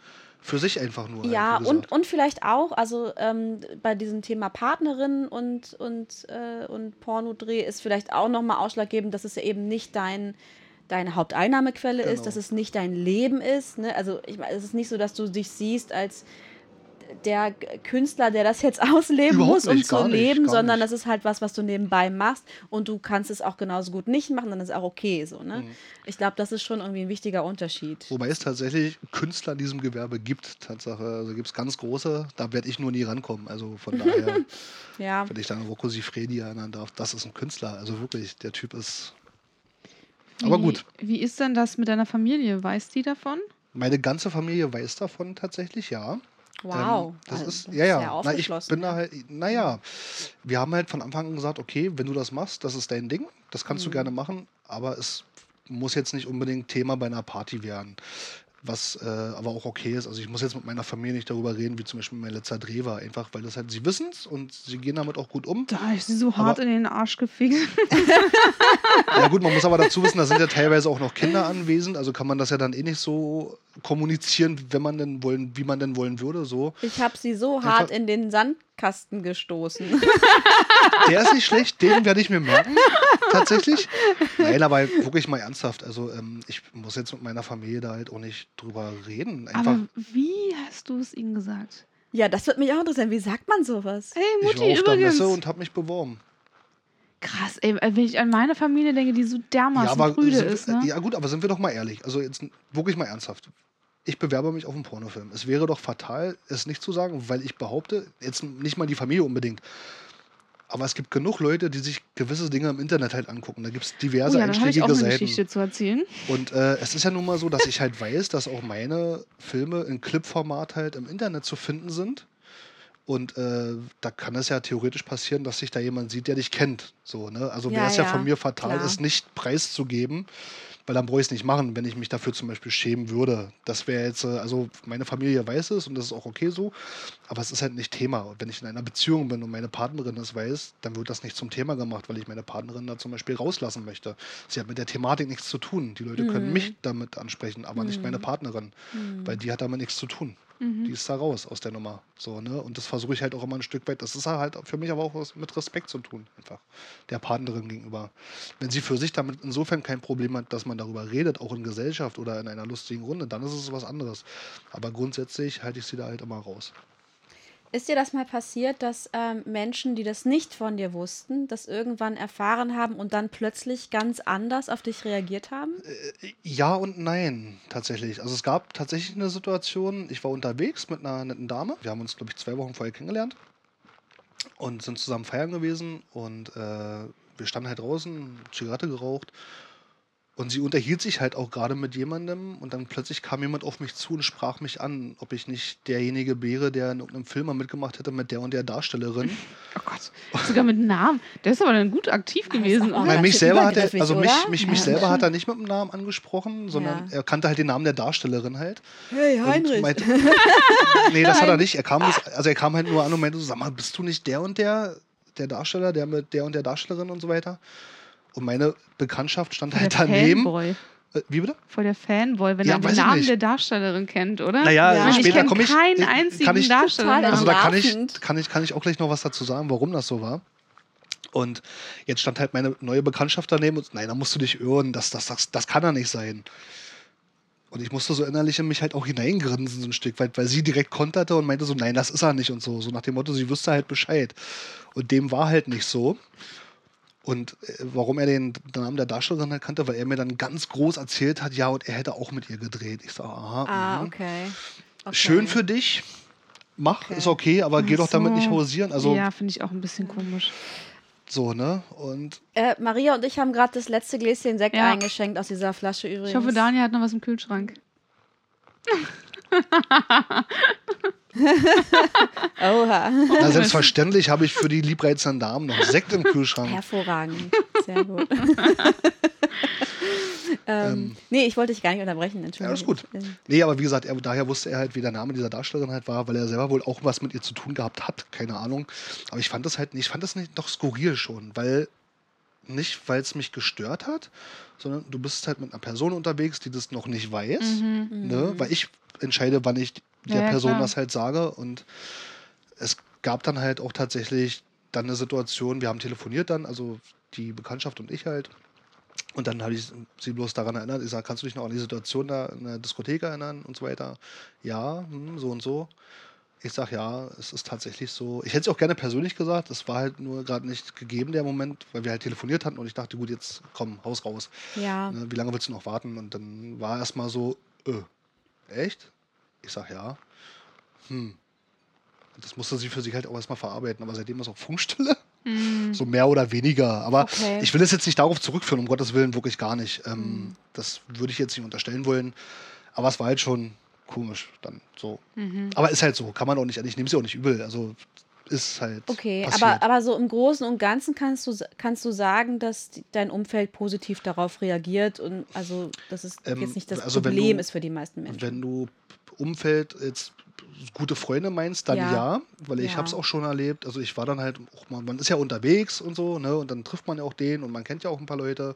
Für sich einfach nur. Ja, und, und vielleicht auch, also ähm, bei diesem Thema Partnerin und, und, äh, und Pornodreh ist vielleicht auch nochmal ausschlaggebend, dass es ja eben nicht dein, deine Haupteinnahmequelle ist, Genau. dass es nicht dein Leben ist. Ne? Also ich meine, es ist nicht so, dass du dich siehst als der Künstler, der das jetzt (laughs) ausleben Überhaupt muss, um nicht, zu nicht, leben, gar sondern nicht. das ist halt was, was du nebenbei machst und du kannst es auch genauso gut nicht machen, dann ist auch okay so. Ne? Mhm. Ich glaube, das ist schon irgendwie ein wichtiger Unterschied. Wobei es tatsächlich Künstler in diesem Gewerbe gibt, Tatsache. Also gibt es ganz große, da werde ich nur nie rankommen. Also von daher, (laughs) Ja. wenn ich dann Rocco Sifredi erinnern darf, das ist ein Künstler. Also wirklich, der Typ ist. Wie, Aber gut, Wie ist denn das mit deiner Familie? Weiß die davon? meine ganze Familie weiß davon tatsächlich, ja. Wow. Ähm, das Also, ist, ja, ja. sehr Na, ich bin da ja. halt, naja, wir haben halt von Anfang an gesagt, okay, wenn du das machst, das ist dein Ding, das kannst Mhm. du gerne machen, aber es muss jetzt nicht unbedingt Thema bei einer Party werden. Was äh, aber auch okay ist. Also ich muss jetzt mit meiner Familie nicht darüber reden, wie zum Beispiel mein letzter Dreh war. Einfach, weil das halt, sie wissen es und sie gehen damit auch gut um. Da habe ich sie so hart Aber- in den Arsch gefickt. (laughs) Ja gut, man muss aber dazu wissen, da sind ja teilweise auch noch Kinder anwesend, also kann man das ja dann eh nicht so kommunizieren, wenn man denn wollen, wie man denn wollen würde. So. Ich habe sie so Einfach- hart in den Sandkasten gestoßen. (laughs) Der ist nicht schlecht, den werde ich mir merken. Tatsächlich. Nein, aber wirklich mal ernsthaft. Also ähm, ich muss jetzt mit meiner Familie da halt auch nicht drüber reden. Einfach, Aber wie hast du es ihnen gesagt? ja, das wird mich auch interessieren. Wie sagt man sowas? Hey, ich war Mutti, auf der übrigens. Messe und habe mich beworben. Krass, ey, wenn ich an meine Familie denke, die so Ja, dermaßen aber prüde sind, ist, ne? ja gut, aber sind wir doch mal ehrlich. Also jetzt wirklich mal ernsthaft. Ich bewerbe mich auf einen Pornofilm. Es wäre doch fatal, es nicht zu sagen, weil ich behaupte, jetzt nicht mal die Familie unbedingt. Aber es gibt genug Leute, die sich gewisse Dinge im Internet halt angucken. Da gibt es Oh diverse ja, dann habe ich auch einschlägige eine Seiten. Geschichte zu erzählen. Und äh, es ist ja nun mal so, dass ich halt weiß, dass auch meine Filme in Clipformat halt im Internet zu finden sind. Und äh, da kann es ja theoretisch passieren, dass sich da jemand sieht, der dich kennt. So, ne? Also Ja, wäre es ja, ja, von mir fatal, klar. es nicht preiszugeben, weil dann bräuchte ich es nicht machen, wenn ich mich dafür zum Beispiel schämen würde. Das wäre jetzt, äh, also meine Familie weiß es und das ist auch okay so, aber es ist halt nicht Thema. Wenn ich in einer Beziehung bin und meine Partnerin das weiß, dann wird das nicht zum Thema gemacht, weil ich meine Partnerin da zum Beispiel rauslassen möchte. Sie hat mit der Thematik nichts zu tun. Die Leute können Mhm. mich damit ansprechen, aber nicht meine Partnerin, weil die hat damit nichts zu tun. Mhm. Die ist da raus aus der Nummer. So, ne? Und das versuche ich halt auch immer ein Stück weit. Das ist halt für mich aber auch was mit Respekt zu tun, einfach. Der Partnerin gegenüber. Wenn sie für sich damit insofern kein Problem hat, dass man darüber redet, auch in Gesellschaft oder in einer lustigen Runde, dann ist es was anderes. Aber grundsätzlich halte ich sie da halt immer raus. Ist dir das mal passiert, dass ähm, Menschen, die das nicht von dir wussten, das irgendwann erfahren haben und dann plötzlich ganz anders auf dich reagiert haben? Ja und nein, tatsächlich. Also es gab tatsächlich eine Situation, ich war unterwegs mit einer netten Dame. Wir haben uns, glaube ich, zwei Wochen vorher kennengelernt und sind zusammen feiern gewesen und äh, wir standen halt draußen, Zigarette geraucht und sie unterhielt sich halt auch gerade mit jemandem und dann plötzlich kam jemand auf mich zu und sprach mich an, ob ich nicht derjenige wäre, der in irgendeinem Film mal mitgemacht hätte mit der und der Darstellerin. Oh Gott, sogar mit Namen. Der ist aber dann gut aktiv gewesen. auch Weil mich selber hat er, also mich, mich, mich Ja. selber hat er nicht mit dem Namen (laughs) angesprochen, sondern Ja. er kannte halt den Namen der Darstellerin halt. Hey, Und meinte, (laughs) nee, das hat er nicht. Er kam, also er kam halt nur an und meinte so, sag mal, bist du nicht der und der, der Darsteller, der mit der und der Darstellerin und so weiter? Und meine Bekanntschaft stand Voll halt der daneben. Fanboy. Äh, Wie bitte? Voll der Fanboy, wenn Ja, er den ich Namen der Darstellerin kennt, oder? Naja, Ja. ich später kenne komme ich. keinen äh, einzigen kann ich, Darsteller. Also da kann ich, kann, ich, kann ich auch gleich noch was dazu sagen, warum das so war. Und jetzt stand halt meine neue Bekanntschaft daneben und nein, da musst du dich irren, das, das, das, das kann er nicht sein. Und ich musste so innerlich in mich halt auch hineingrinsen, so ein Stück weit, weil sie direkt konterte und meinte so, nein, das ist er nicht und so. So nach dem Motto, sie wüsste halt Bescheid. Und dem war halt nicht so. Und äh, warum er den Namen der Darstellerin halt kannte, weil er mir dann ganz groß erzählt hat, ja, und er hätte auch mit ihr gedreht. Ich sage, aha, Ah, mhm. okay. okay. schön für dich. Mach, Okay. ist okay, aber geh Ach doch damit so. nicht hausieren. Also ja, finde ich auch ein bisschen komisch. so, ne? Und Äh, Maria und ich haben gerade das letzte Gläschen Sekt Ja. eingeschenkt aus dieser Flasche übrigens. Ich hoffe, Daniel hat noch was im Kühlschrank. (laughs) Oha. na, selbstverständlich habe ich für die liebreizenden Damen noch Sekt im Kühlschrank. Hervorragend. Sehr gut. (laughs) ähm, nee, ich wollte dich gar nicht unterbrechen, Ja, Entschuldigung. ist gut. Ähm, Nee, aber wie gesagt, er, daher wusste er halt, wie der Name dieser Darstellerin halt war, weil er selber wohl auch was mit ihr zu tun gehabt hat. Keine Ahnung. Aber ich fand das halt nicht, ich fand das nicht doch skurril schon, weil nicht, weil es mich gestört hat, sondern du bist halt mit einer Person unterwegs, die das noch nicht weiß. Ne? Weil ich entscheide, wann ich der Mhm. Ja, Person klar. das halt sage. Und es gab dann halt auch tatsächlich dann eine Situation, wir haben telefoniert dann, also die Bekanntschaft und ich halt. Und dann habe ich sie bloß daran erinnert, ich sage, kannst du dich noch an die Situation da in der Diskothek erinnern und so weiter? Ja, hm, so und so. Ich sage, ja, es ist tatsächlich so. Ich hätte es auch gerne persönlich gesagt, es war halt nur gerade nicht gegeben, der Moment, weil wir halt telefoniert hatten und ich dachte, gut, jetzt komm, Haus raus. ja. Ne, wie lange willst du noch warten? Und dann war erstmal so, äh, echt? Ich sag ja. Hm. Das musste sie für sich halt auch erstmal verarbeiten, aber seitdem ist auch Funkstille. So mehr oder weniger. Aber Okay. ich will es jetzt nicht darauf zurückführen, um Gottes Willen, wirklich gar nicht. Ähm, Das würde ich jetzt nicht unterstellen wollen. Aber es war halt schon komisch dann so. Aber ist halt so, kann man auch nicht, ich nehme ja auch nicht übel. Also ist halt. Okay, passiert. aber, aber so im Großen und Ganzen kannst du, kannst du sagen, dass dein Umfeld positiv darauf reagiert und also, dass es Ähm, jetzt nicht das also Problem du- ist für die meisten Menschen. Wenn du Umfeld jetzt gute Freunde meinst, dann ja, Ja. weil ich Ja. habe es auch schon erlebt. Also ich war dann halt auch mal, man ist ja unterwegs und so, ne, und dann trifft man ja auch den und man kennt ja auch ein paar Leute.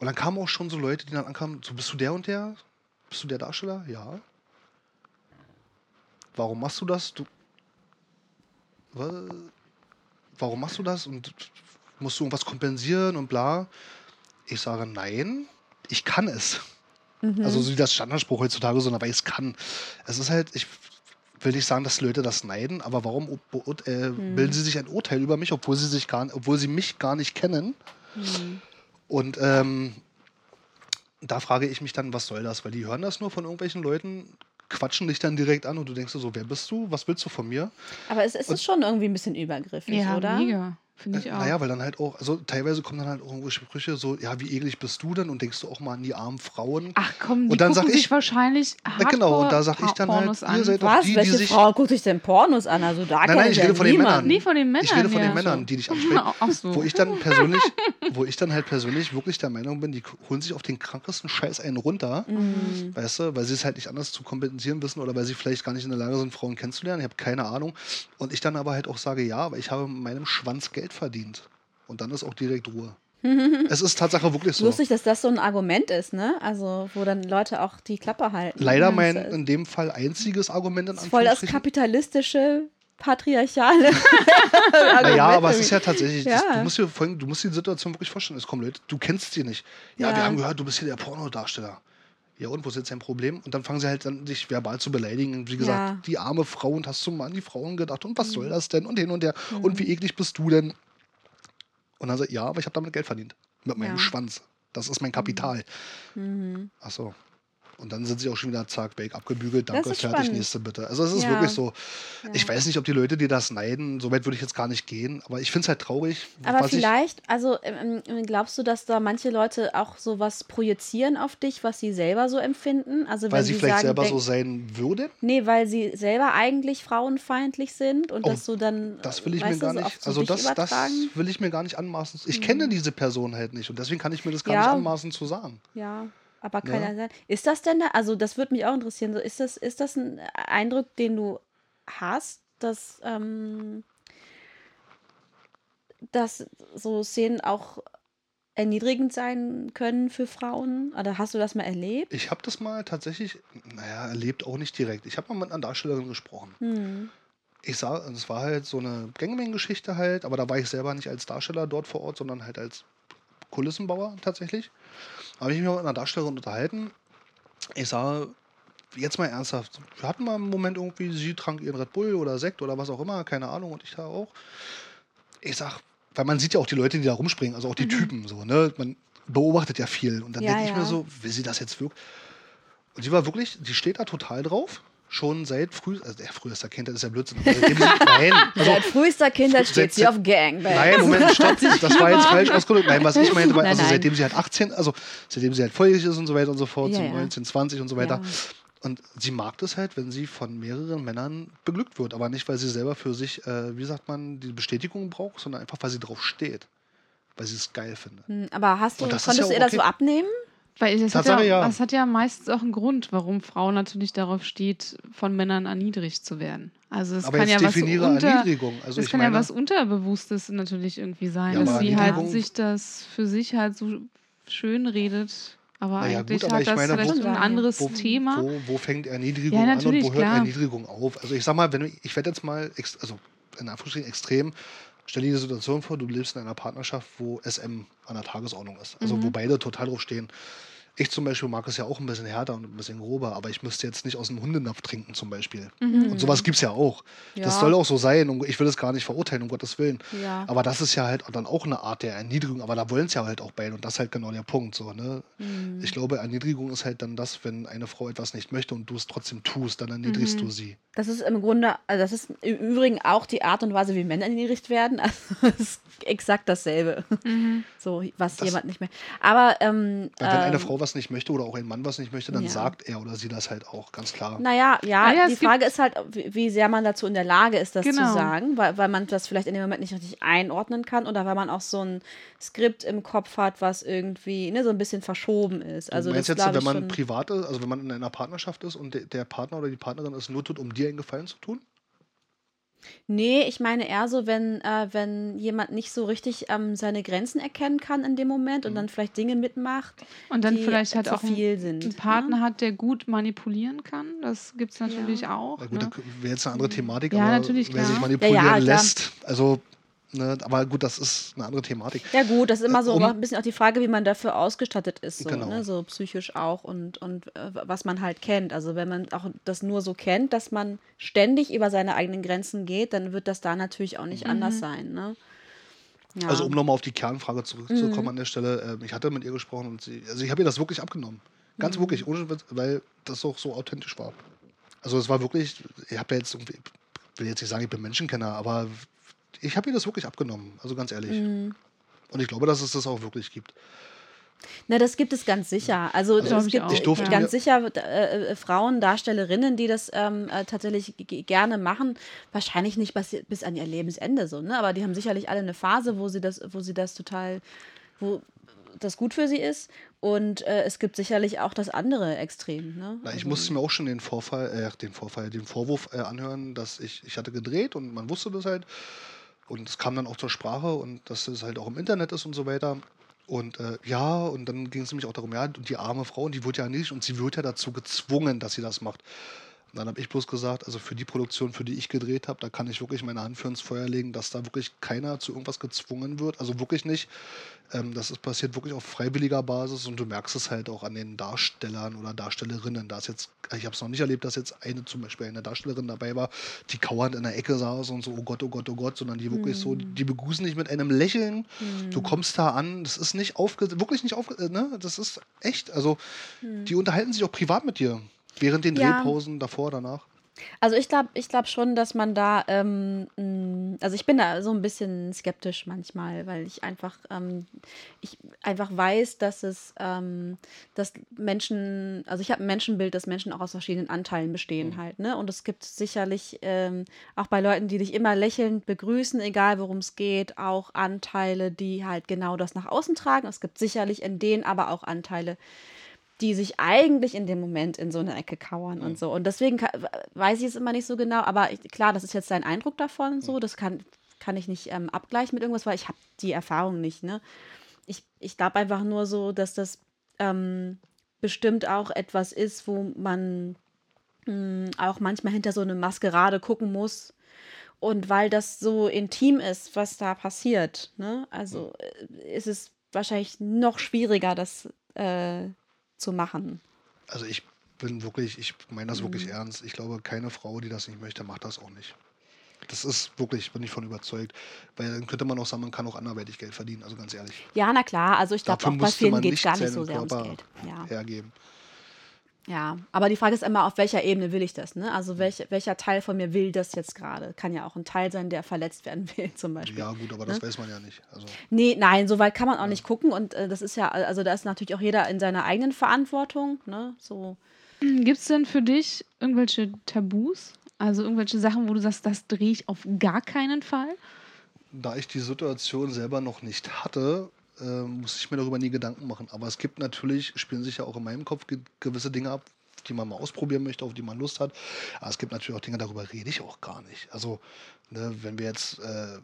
Und dann kamen auch schon so Leute, die dann ankamen, so bist du der und der? Bist du der Darsteller? Ja. Warum machst du das? Du. Wa- Warum machst du das? Und musst du irgendwas kompensieren und bla? Ich sage nein, ich kann es. Also so wie das Standardspruch heutzutage, so, aber ich es kann. Es ist halt, ich will nicht sagen, dass Leute das neiden, aber warum äh, bilden sie sich ein Urteil über mich, obwohl sie sich gar, obwohl sie mich gar nicht kennen? Und ähm, da frage ich mich dann, was soll das? Weil die hören das nur von irgendwelchen Leuten, quatschen dich dann direkt an und du denkst dir so, wer bist du? Was willst du von mir? Aber es, es ist schon irgendwie ein bisschen übergriffig, Ja, oder? mega. Finde ich auch. Naja, weil dann halt auch, also teilweise kommen dann halt irgendwo Sprüche so, ja, wie eklig bist du denn? Und denkst du auch mal an die armen Frauen. Ach komm, die Und dann gucken sag sich ich- wahrscheinlich Na genau, und da sag ich dann halt, Hardcore-Pornos ihr an. seid doch Was? die, die Welche sich. Frau guckt sich denn Pornos an? Also da Nein, nein, ich rede von den niemand. Männern. Nee, von den Männern. Ich rede von ja. den Männern, die dich ansprechen. (laughs) Ach so. Wo ich dann persönlich, wo ich dann halt persönlich wirklich der Meinung bin, die holen sich auf den krankesten Scheiß einen runter, Mhm. weißt du, weil sie es halt nicht anders zu kompensieren wissen oder weil sie vielleicht gar nicht in der Lage sind, Frauen kennenzulernen. Ich habe keine Ahnung. Und ich dann aber halt auch sage, ja, aber ich habe mit meinem Schwanz Geld verdient. Und dann ist auch direkt Ruhe. es ist Tatsache wirklich so. Lustig, dass das so ein Argument ist, ne? Also, wo dann Leute auch die Klappe halten. Leider mein in dem Fall einziges Argument in voll das kapitalistische, patriarchale. (laughs) Naja, aber es Argument ist ja tatsächlich, Ja. Das, du, musst dir du musst dir die Situation wirklich vorstellen. Es kommen Leute, du kennst die nicht. Ja, Ja. wir haben gehört, du bist hier der Pornodarsteller. Ja, und wo ist jetzt dein Problem? Und dann fangen sie halt an, dich verbal zu beleidigen. Und wie gesagt, Ja. die arme Frau und hast du mal an die Frauen gedacht und was soll das denn? Und hin und her. Und wie eklig bist du denn? Und dann sagt ja, aber ich habe damit Geld verdient. Mit meinem Ja. Schwanz. Das ist mein Kapital. Mhm. Ach so. Und dann sind sie auch schon wieder zack, weg, abgebügelt, danke, fertig, spannend. nächste bitte. Also es ist Ja. wirklich so. Ich Ja. weiß nicht, ob die Leute, die das neiden, so weit würde ich jetzt gar nicht gehen, aber ich finde es halt traurig. Aber ich, vielleicht, also ähm, ähm, glaubst du, dass da manche Leute auch sowas projizieren auf dich, was sie selber so empfinden? Also weil wenn sie sie vielleicht sagen, selber denk, so sein würden. nee, weil sie selber eigentlich frauenfeindlich sind und Oh, dass du dann, Das will ich mir gar so nicht. zu Also das, das übertragen? Will ich mir gar nicht anmaßen. Ich kenne diese Person halt nicht und deswegen kann ich mir das gar Ja. nicht anmaßen zu sagen. Ja, aber kann Ja. ja sein. Ist das denn, da, also das würde mich auch interessieren, so ist das, ist das ein Eindruck, den du hast, dass, ähm, dass so Szenen auch erniedrigend sein können für Frauen? Oder hast du das mal erlebt? Ich habe das mal tatsächlich, naja, erlebt auch nicht direkt. Ich habe mal mit einer Darstellerin gesprochen. Hm. Ich sah, es war halt so eine Gangbang-Geschichte halt, aber da war ich selber nicht als Darsteller dort vor Ort, sondern halt als Kulissenbauer tatsächlich. Habe ich mich mit einer Darstellerin unterhalten. Ich sah, jetzt mal ernsthaft, wir hatten mal einen Moment irgendwie, sie trank ihren Red Bull oder Sekt oder was auch immer, keine Ahnung, und ich da auch. Ich sag, weil man sieht ja auch die Leute, die da rumspringen, also auch die Typen so, ne? Man beobachtet ja viel. Und dann Mhm. Ja, denke ich ja. mir so, will sie das jetzt wirklich? Und sie war wirklich, die steht da total drauf. Schon seit früh, also der frühester Kind, das ist ja Blödsinn. Seitdem (laughs) nein, also, Seit frühester Kindheit steht sie auf Gangbang. Nein, Moment, stopp. Das war jetzt falsch ausgedrückt. Nein, was ich (laughs) meinte, war, also nein. seitdem sie halt 18, also seitdem sie halt volljährig ist und so weiter und so fort, Ja, so ja. 19, 20 und so weiter. Ja. Und sie mag das halt, wenn sie von mehreren Männern beglückt wird. Aber nicht, weil sie selber für sich, äh, wie sagt man, die Bestätigung braucht, sondern einfach, weil sie drauf steht. Weil sie es geil findet. Hm, Aber hast du, konntest ja du ihr auch das so okay. abnehmen? Weil das hat, ja, ja. das hat ja meistens auch einen Grund, warum Frauen natürlich darauf steht, von Männern erniedrigt zu werden. Also es Aber kann ja was unter, Erniedrigung. Also ich kann meine, ja was Unterbewusstes natürlich irgendwie sein, Ja, dass sie halt sich das für sich halt so schön redet. Aber Naja, eigentlich gut, aber hat das meine, vielleicht wo- ein anderes wo, Thema. Wo, wo fängt Erniedrigung an und wo hört klar. Erniedrigung auf? Also ich sag mal, wenn ich werde jetzt mal, also in Anführungsstrichen extrem, stell dir die Situation vor, du lebst in einer Partnerschaft, wo SM an der Tagesordnung ist. Also Mhm. wo beide total drauf stehen. Ich zum Beispiel mag es ja auch ein bisschen härter und ein bisschen grober, aber ich müsste jetzt nicht aus dem Hundenapf trinken zum Beispiel. Und sowas gibt es ja auch. Ja. Das soll auch so sein und ich will es gar nicht verurteilen, um Gottes Willen. Ja. Aber das ist ja halt dann auch eine Art der Erniedrigung, aber da wollen es ja halt auch beide und das ist halt genau der Punkt. So, ne? Mhm. Ich glaube, Erniedrigung ist halt dann das, wenn eine Frau etwas nicht möchte und du es trotzdem tust, dann erniedrigst Mhm. du sie. Das ist im Grunde, also das ist im Übrigen auch die Art und Weise, wie Männer erniedrigt werden. (laughs) Also es ist exakt dasselbe. So, was Das- jemand nicht mehr. Aber ähm, wenn eine ähm, Frau was nicht möchte oder auch ein Mann was nicht möchte, dann Ja. sagt er oder sie das halt auch, ganz klar. Naja, ja, Ah ja, die Frage ist halt, wie, wie sehr man dazu in der Lage ist, das Genau. zu sagen, weil, weil man das vielleicht in dem Moment nicht richtig einordnen kann oder weil man auch so ein Skript im Kopf hat, was irgendwie ne, so ein bisschen verschoben ist. Also du meinst das jetzt, wenn man privat ist, also wenn man in einer Partnerschaft ist und de der Partner oder die Partnerin es nur tut, um dir einen Gefallen zu tun? Nee, ich meine eher so, wenn, äh, wenn jemand nicht so richtig ähm, seine Grenzen erkennen kann in dem Moment und dann vielleicht Dinge mitmacht, Und dann die vielleicht halt auch ein- viel sind. einen Partner hat, der gut manipulieren kann. Das gibt es natürlich auch. Na gut, ne? da wäre jetzt eine andere Thematik, Ja, aber natürlich, wer sich klar. manipulieren Ja, ja, klar. lässt, also, ne, aber gut, das ist eine andere Thematik. Ja gut, das ist immer so Um- ein bisschen auch die Frage, wie man dafür ausgestattet ist, so, Genau. ne? so psychisch auch und, und äh, was man halt kennt. Also wenn man auch das nur so kennt, dass man ständig über seine eigenen Grenzen geht, dann wird das da natürlich auch nicht anders sein. Ne? Ja. Also um nochmal auf die Kernfrage zurückzukommen Mhm. an der Stelle, ähm, ich hatte mit ihr gesprochen und sie, also ich habe ihr das wirklich abgenommen. Ganz Mhm. wirklich, weil das auch so authentisch war. Also es war wirklich, ich habe da jetzt irgendwie, ich will jetzt nicht sagen, ich bin Menschenkenner, aber ich habe ihr das wirklich abgenommen, also ganz ehrlich. Mhm. Und ich glaube, dass es das auch wirklich gibt. Na, das gibt es ganz sicher. Also, Glaub es gibt. Ich durfte ganz sicher äh, äh, Frauen, Darstellerinnen, die das ähm, äh, tatsächlich gerne machen. Wahrscheinlich nicht bis, bis an ihr Lebensende so, ne? Aber die haben sicherlich alle eine Phase, wo sie das, wo sie das total, wo das gut für sie ist. Und äh, es gibt sicherlich auch das andere Extrem. Ne? Na, ich Also- musste mir auch schon den Vorfall, äh, den Vorfall, den Vorwurf äh, anhören, dass ich, ich hatte gedreht und man wusste das halt. Und es kam dann auch zur Sprache und dass es halt auch im Internet ist und so weiter. Und äh, ja, und dann ging es nämlich auch darum, ja, die arme Frau, und die wird ja nicht, und sie wird ja dazu gezwungen, dass sie das macht. Dann habe ich bloß gesagt, also für die Produktion, für die ich gedreht habe, da kann ich wirklich meine Hand für ins Feuer legen, dass da wirklich keiner zu irgendwas gezwungen wird. Also wirklich nicht. Ähm, das ist passiert wirklich auf freiwilliger Basis und du merkst es halt auch an den Darstellern oder Darstellerinnen. Da ist jetzt, ich habe es noch nicht erlebt, dass jetzt eine zum Beispiel eine Darstellerin dabei war, die kauernd in der Ecke saß und so, oh Gott, oh Gott, oh Gott, sondern die wirklich so, die begrüßen dich mit einem Lächeln. Du kommst da an, das ist nicht aufge, wirklich nicht aufge, ne? Das ist echt. Also die unterhalten sich auch privat mit dir. Während den Ja. Drehpausen, davor, danach. Also ich glaube ich glaub schon, dass man da, ähm, also ich bin da so ein bisschen skeptisch manchmal, weil ich einfach, ähm, ich einfach weiß, dass es, ähm, dass Menschen, also ich habe ein Menschenbild, dass Menschen auch aus verschiedenen Anteilen bestehen halt, ne? Und es gibt sicherlich ähm, auch bei Leuten, die dich immer lächelnd begrüßen, egal worum es geht, auch Anteile, die halt genau das nach außen tragen. Es gibt sicherlich in denen aber auch Anteile, die sich eigentlich in dem Moment in so eine Ecke kauern und so. Und deswegen weiß ich es immer nicht so genau, aber ich, klar, das ist jetzt dein Eindruck davon, so, das kann, kann ich nicht ähm, abgleichen mit irgendwas, weil ich habe die Erfahrung nicht, ne? Ich, ich glaube einfach nur so, dass das ähm, bestimmt auch etwas ist, wo man mh, auch manchmal hinter so eine Maskerade gucken muss. Und weil das so intim ist, was da passiert, ne? Also äh, ist es wahrscheinlich noch schwieriger, das äh, zu machen. Also ich bin wirklich, ich meine das wirklich Mhm. ernst. Ich glaube, keine Frau, die das nicht möchte, macht das auch nicht. Das ist wirklich, bin ich von überzeugt. Weil dann könnte man auch sagen, man kann auch anderweitig Geld verdienen, also ganz ehrlich. Ja, na klar, also ich glaube auch bei vielen geht es gar nicht so sehr ums Körper Geld. Ja. hergeben. Ja, aber die Frage ist immer, auf welcher Ebene will ich das? Ne? Also welch, welcher Teil von mir will das jetzt gerade? Kann ja auch ein Teil sein, der verletzt werden (laughs) will, zum Beispiel. Ja, gut, aber das weiß man ja nicht. Also, Nee, nein, so weit kann man auch nicht gucken. Und äh, das ist ja, also da ist natürlich auch jeder in seiner eigenen Verantwortung. Ne? So, Gibt es denn für dich irgendwelche Tabus? Also irgendwelche Sachen, wo du sagst, das drehe ich auf gar keinen Fall? da ich die Situation selber noch nicht hatte, äh, musste ich mir darüber nie Gedanken machen. Aber es gibt natürlich, spielen sich ja auch in meinem Kopf ge gewisse Dinge ab, die man mal ausprobieren möchte, auf die man Lust hat. Aber es gibt natürlich auch Dinge, darüber rede ich auch gar nicht. Also, ne, wenn wir jetzt, äh,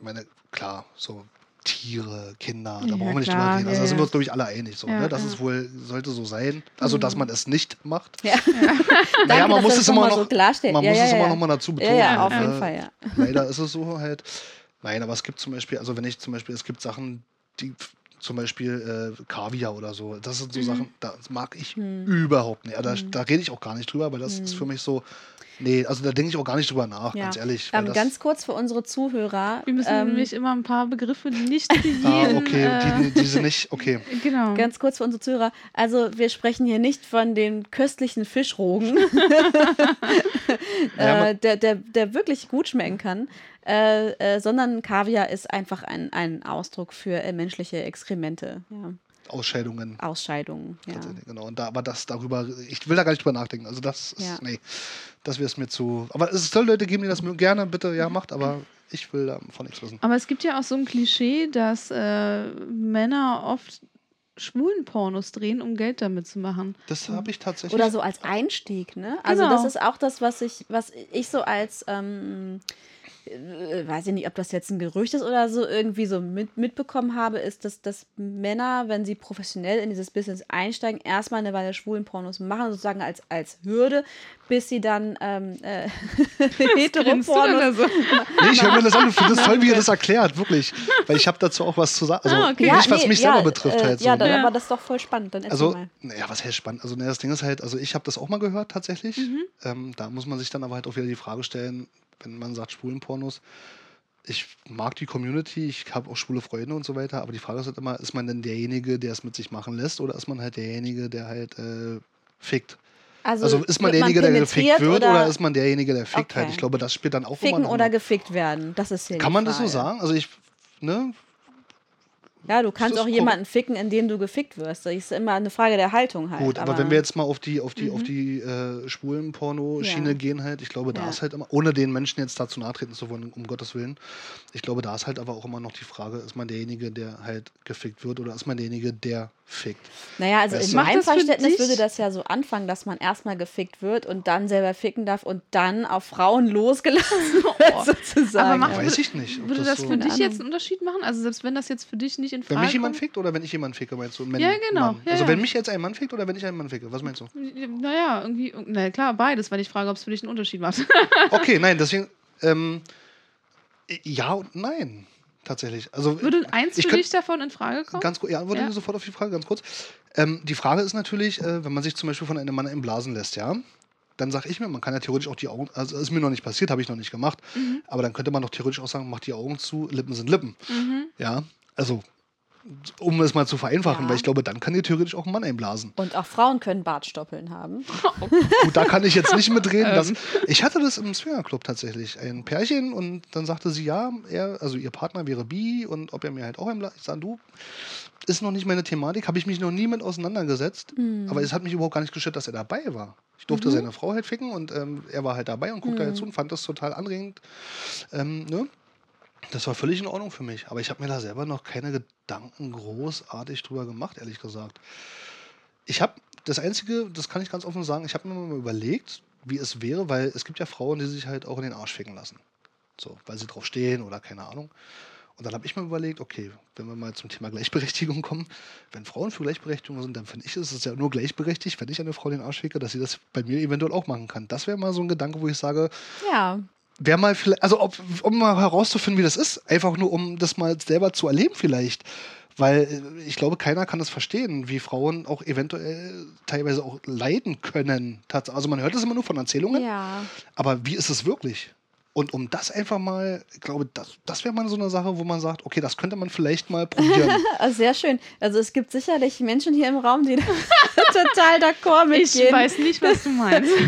meine, klar, so Tiere, Kinder, da Ja, brauchen wir nicht klar, drüber reden. Also, ja, da sind wir uns, glaube ich, alle einig. So, Ja, ne? Das ist wohl, sollte so sein. Also, dass man es nicht macht. ja. (laughs) Naja, man muss es immer noch so man Ja, muss es immer noch mal dazu betonen. ja, auf äh, jeden Fall, ja. Leider ist es so halt. Nein, aber es gibt zum Beispiel, also wenn ich zum Beispiel, es gibt Sachen, die zum Beispiel äh, Kaviar oder so, das sind so Mhm. Sachen, das mag ich überhaupt nicht. Da, da rede ich auch gar nicht drüber, weil das ist für mich so, nee, also da denke ich auch gar nicht drüber nach, Mhm. Ja. ganz ehrlich. weil Ähm, das, ganz kurz für unsere Zuhörer. Wir müssen ähm, nämlich immer ein paar Begriffe, die nicht (laughs) jeden. ah, okay, äh, die, diese nicht, okay. (laughs) genau. Ganz kurz für unsere Zuhörer. Also, wir sprechen hier nicht von den köstlichen Fischrogen, (laughs) Ja, äh, der, der, der wirklich gut schmecken kann, äh, äh, sondern Kaviar ist einfach ein, ein Ausdruck für äh, menschliche Exkremente, ja. Ausscheidungen. Ausscheidungen. Ja. Genau, und da, aber das darüber, ich will da gar nicht drüber nachdenken. Also das ist, Ja. nee, das wäre es mir zu. Aber es soll Leute geben, die das gerne, bitte, ja, macht, aber ich will davon nichts wissen. Aber es gibt ja auch so ein Klischee, dass äh, Männer oft schwulen Pornos drehen, um Geld damit zu machen. Das habe ich tatsächlich. Oder so als Einstieg, ne? Also Genau. das ist auch das, was ich, was ich so als, ähm, äh, weiß ich nicht, ob das jetzt ein Gerücht ist oder so, irgendwie so mit, mitbekommen habe, ist, dass, dass Männer, wenn sie professionell in dieses Business einsteigen, erstmal eine Weile schwulen Pornos machen, sozusagen als, als Hürde, bis sie dann ähm, äh, (laughs) (laughs) Heteropornos oder so? (laughs) Nee, ich höre mir das an und finde es toll, wie ihr das erklärt, wirklich. Weil ich habe dazu auch was zu sagen. Also Ah, okay. nicht, was nee, mich ja, selber betrifft, äh, halt so. Ja, dann, Ja. aber das ist doch voll spannend. Dann Also, mal. naja, was heißt spannend? Also, naja, das Ding ist halt, also ich habe das auch mal gehört tatsächlich. Ähm, da muss man sich dann aber halt auch wieder die Frage stellen, wenn man sagt Schwulenpornos. Ich mag die Community, ich habe auch schwule Freunde und so weiter, aber die Frage ist halt immer, ist man denn derjenige, der es mit sich machen lässt oder ist man halt derjenige, der halt äh, fickt? Also ist man derjenige, der gefickt wird oder, ist man derjenige, der fickt halt? Okay. Ich glaube, das spielt dann auch immer Ficken noch oder gefickt werden? Das ist hier Kann man das so sagen? Also ich, ne? Ja, du kannst auch jemanden ficken, indem du gefickt wirst. Das ist immer eine Frage der Haltung halt. Gut, aber, wenn wir jetzt mal auf die, auf die, auf die äh, schwulen Porno-Schiene Ja. gehen halt, ich glaube, da Ja. ist halt immer, ohne den Menschen jetzt dazu nahe treten zu wollen, um Gottes Willen, ich glaube, da ist halt aber auch immer noch die Frage, ist man derjenige, der halt gefickt wird oder ist man derjenige, der fickt? Naja, also Weißt in meinem das Verständnis dich- würde das ja so anfangen, dass man erstmal gefickt wird und dann selber ficken darf und dann auf Frauen losgelassen (laughs) wird, sozusagen. Aber macht- Weiß ich nicht. ob Würde das so, für dich jetzt einen Unterschied machen? Also selbst wenn das jetzt für dich nicht in wenn Frage mich jemand kommt? fickt oder wenn ich jemanden ficke, meinst du? Wenn Ja, genau. Mann. Ja, also ja. wenn mich jetzt ein Mann fickt oder wenn ich einen Mann ficke, was meinst du? Naja, irgendwie, na klar, beides, weil ich frage, ob es für dich einen Unterschied macht. Okay, nein, deswegen, ähm, ja und nein, tatsächlich. Also Würde eins für dich davon in Frage kommen? Ganz kurz, ja, antworte Ja. mir sofort auf die Frage, ganz kurz. Ähm, die Frage ist natürlich, äh, wenn man sich zum Beispiel von einem Mann einblasen lässt, ja, dann sage ich mir, man kann ja theoretisch auch die Augen, also ist mir noch nicht passiert, habe ich noch nicht gemacht, Mhm. aber dann könnte man doch theoretisch auch sagen, mach die Augen zu, Lippen sind Lippen. Mhm. Ja, also, um es mal zu vereinfachen, Ja. weil ich glaube, dann kann dir theoretisch auch ein Mann einblasen. und auch Frauen können Bartstoppeln haben. (laughs) Gut, da kann ich jetzt nicht mitreden. Das, Ähm. ich hatte das im Swingerclub tatsächlich. Ein Pärchen und dann sagte sie, ja, er, also ihr Partner wäre bi und ob er mir halt auch einblasen. Ich sage, du, ist noch nicht meine Thematik, habe ich mich noch nie mit auseinandergesetzt. Mhm. Aber es hat mich überhaupt gar nicht gestört, dass er dabei war. Ich durfte seine Frau halt ficken und ähm, er war halt dabei und guckte Mhm. halt zu und fand das total anregend. Ähm, ne? Das war völlig in Ordnung für mich. Aber ich habe mir da selber noch keine Gedanken großartig drüber gemacht, ehrlich gesagt. Ich habe das Einzige, das kann ich ganz offen sagen, ich habe mir mal überlegt, wie es wäre, weil es gibt ja Frauen, die sich halt auch in den Arsch ficken lassen. So, weil sie drauf stehen oder keine Ahnung. Und dann habe ich mir überlegt, okay, wenn wir mal zum Thema Gleichberechtigung komkommen, wenn Frauen für Gleichberechtigung sind, dann finde ich, ist es ja nur gleichberechtigt, wenn ich eine Frau den Arsch ficke, dass sie das bei mir eventuell auch machen kann. Das wäre mal so ein Gedanke, wo ich sage, Ja, wäre mal vielleicht, also ob, um mal herauszufinden, wie das ist, einfach nur um das mal selber zu erleben vielleicht. Weil äh, ich glaube, keiner kann das verstehen, wie Frauen auch eventuell teilweise auch leiden können. Also man hört das immer nur von Erzählungen, ja. aber wie ist es wirklich? Und um das einfach mal, ich glaube, das, das wäre mal so eine Sache, wo man sagt, okay, das könnte man vielleicht mal probieren. Also (laughs) sehr schön. Also es gibt sicherlich Menschen hier im Raum, die (laughs) total d'accord mit Ich weiß nicht, was du meinst. (laughs)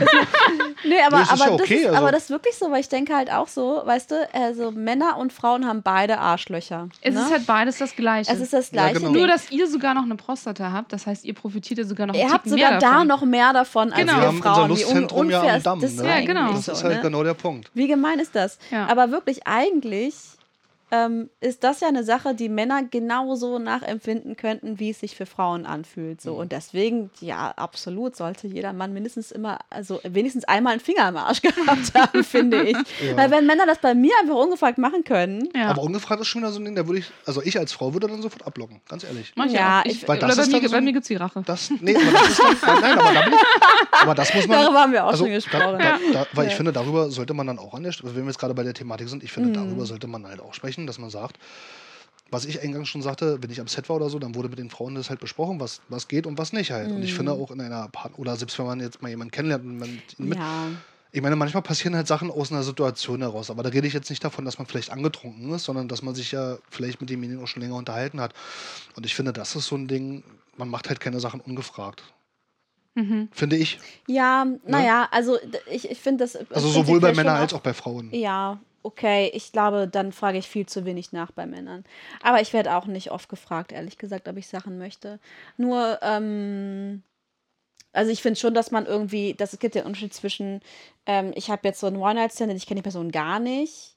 Nee, aber, Nee, es ist aber, ja okay, das ist, also- aber das ist wirklich so, weil ich denke halt auch so, weißt du, also Männer und Frauen haben beide Arschlöcher. es ne? ist halt beides das Gleiche. es ist das Ja, gleiche. genau. Nur, dass ihr sogar noch eine Prostata habt, das heißt, ihr profitiert ja sogar noch Ihr habt sogar mehr da davon. noch mehr davon als Genau. wir Wir haben Frauen. unser Wie un Lustzentrum ja unfair am Damm. das Ne? Ja, genau. Das so, ist halt ne? genau der Punkt. Wie gemein ist das? Ja. Aber wirklich, eigentlich ähm, ist das ja eine Sache, die Männer genauso nachempfinden könnten, wie es sich für Frauen anfühlt. Mhm. So. Und deswegen, ja, absolut, sollte jeder Mann mindestens immer, also wenigstens einmal einen Finger im Arsch (laughs) gehabt haben, finde ich. (laughs) Weil wenn Männer das bei mir einfach ungefragt machen können, Ja. Aber ungefragt ist schon wieder so ein Ding, da würde ich, also ich als Frau würde dann sofort abblocken, ganz ehrlich. Ich Ja, auch. ich- Ich, Weil oder das bei ist mir, so bei mir gibt es die Rache. Das, nee, aber das ist dann, nein, aber, da ich, aber das muss man. darüber haben wir auch also, schon gesprochen. Da, da, weil ich Ja. finde, darüber sollte man dann auch an der Stelle, wenn wir jetzt gerade bei der Thematik sind, ich finde, Mhm. darüber sollte man halt auch sprechen, dass man sagt, was ich eingangs schon sagte, wenn ich am Set war oder so, dann wurde mit den Frauen das halt besprochen, was, was geht und was nicht halt. Und ich Mhm. finde auch in einer Part oder selbst wenn man jetzt mal jemanden kennenlernt und man mit, Ja. ich meine, manchmal passieren halt Sachen aus einer Situation heraus, aber da rede ich jetzt nicht davon, dass man vielleicht angetrunken ist, sondern dass man sich ja vielleicht mit demjenigen auch schon länger unterhalten hat. Und ich finde, das ist so ein Ding, man macht halt keine Sachen ungefragt. Mhm. Finde ich. Ja, naja, also ich, ich finde das. Ne? Also sowohl bei Männern als auch bei Frauen. Ja, okay. Ich glaube, dann frage ich viel zu wenig nach bei Männern. Aber ich werde auch nicht oft gefragt, ehrlich gesagt, ob ich Sachen möchte. Nur, ähm, also ich finde schon, dass man irgendwie, dass es gibt einen Unterschied zwischen, ähm, ich habe jetzt so einen One-Night-Stand ich kenne die Person gar nicht.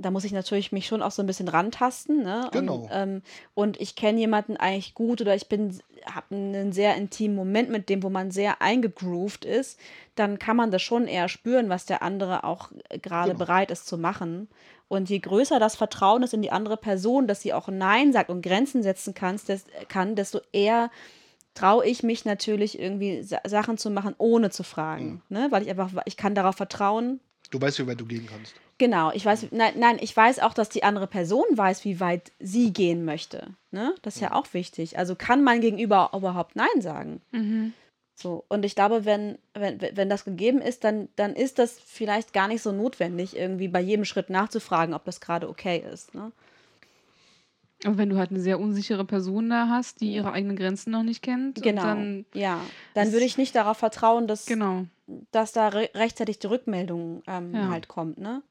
Da muss ich natürlich mich schon auch so ein bisschen rantasten. Ne? Genau. Und, ähm, und ich kenne jemanden eigentlich gut oder ich bin habe einen sehr intimen Moment mit dem, wo man sehr eingegroovt ist, dann kann man das schon eher spüren, was der andere auch äh, gerade Genau. bereit ist zu machen. Und je größer das Vertrauen ist in die andere Person, dass sie auch Nein sagt und Grenzen setzen kannst, des, kann, desto eher traue ich mich natürlich irgendwie Sa Sachen zu machen, ohne zu fragen. Ne? Weil ich einfach, ich kann darauf vertrauen, Du weißt, wie weit du gehen kannst. Genau, ich weiß, nein, nein, ich weiß auch, dass die andere Person weiß, wie weit sie gehen möchte. Ne? Das ist ja auch wichtig. Also kann mein Gegenüber überhaupt Nein sagen. So, und ich glaube, wenn, wenn, wenn das gegeben ist, dann, dann ist das vielleicht gar nicht so notwendig, irgendwie bei jedem Schritt nachzufragen, ob das gerade okay ist. Ne? Aber wenn du halt eine sehr unsichere Person da hast, die ihre eigenen Grenzen noch nicht kennt, und Genau. dann ja, dann würde ich nicht darauf vertrauen, dass, genau. Dass da re rechtzeitig die Rückmeldung ähm, Ja. halt kommt, ne?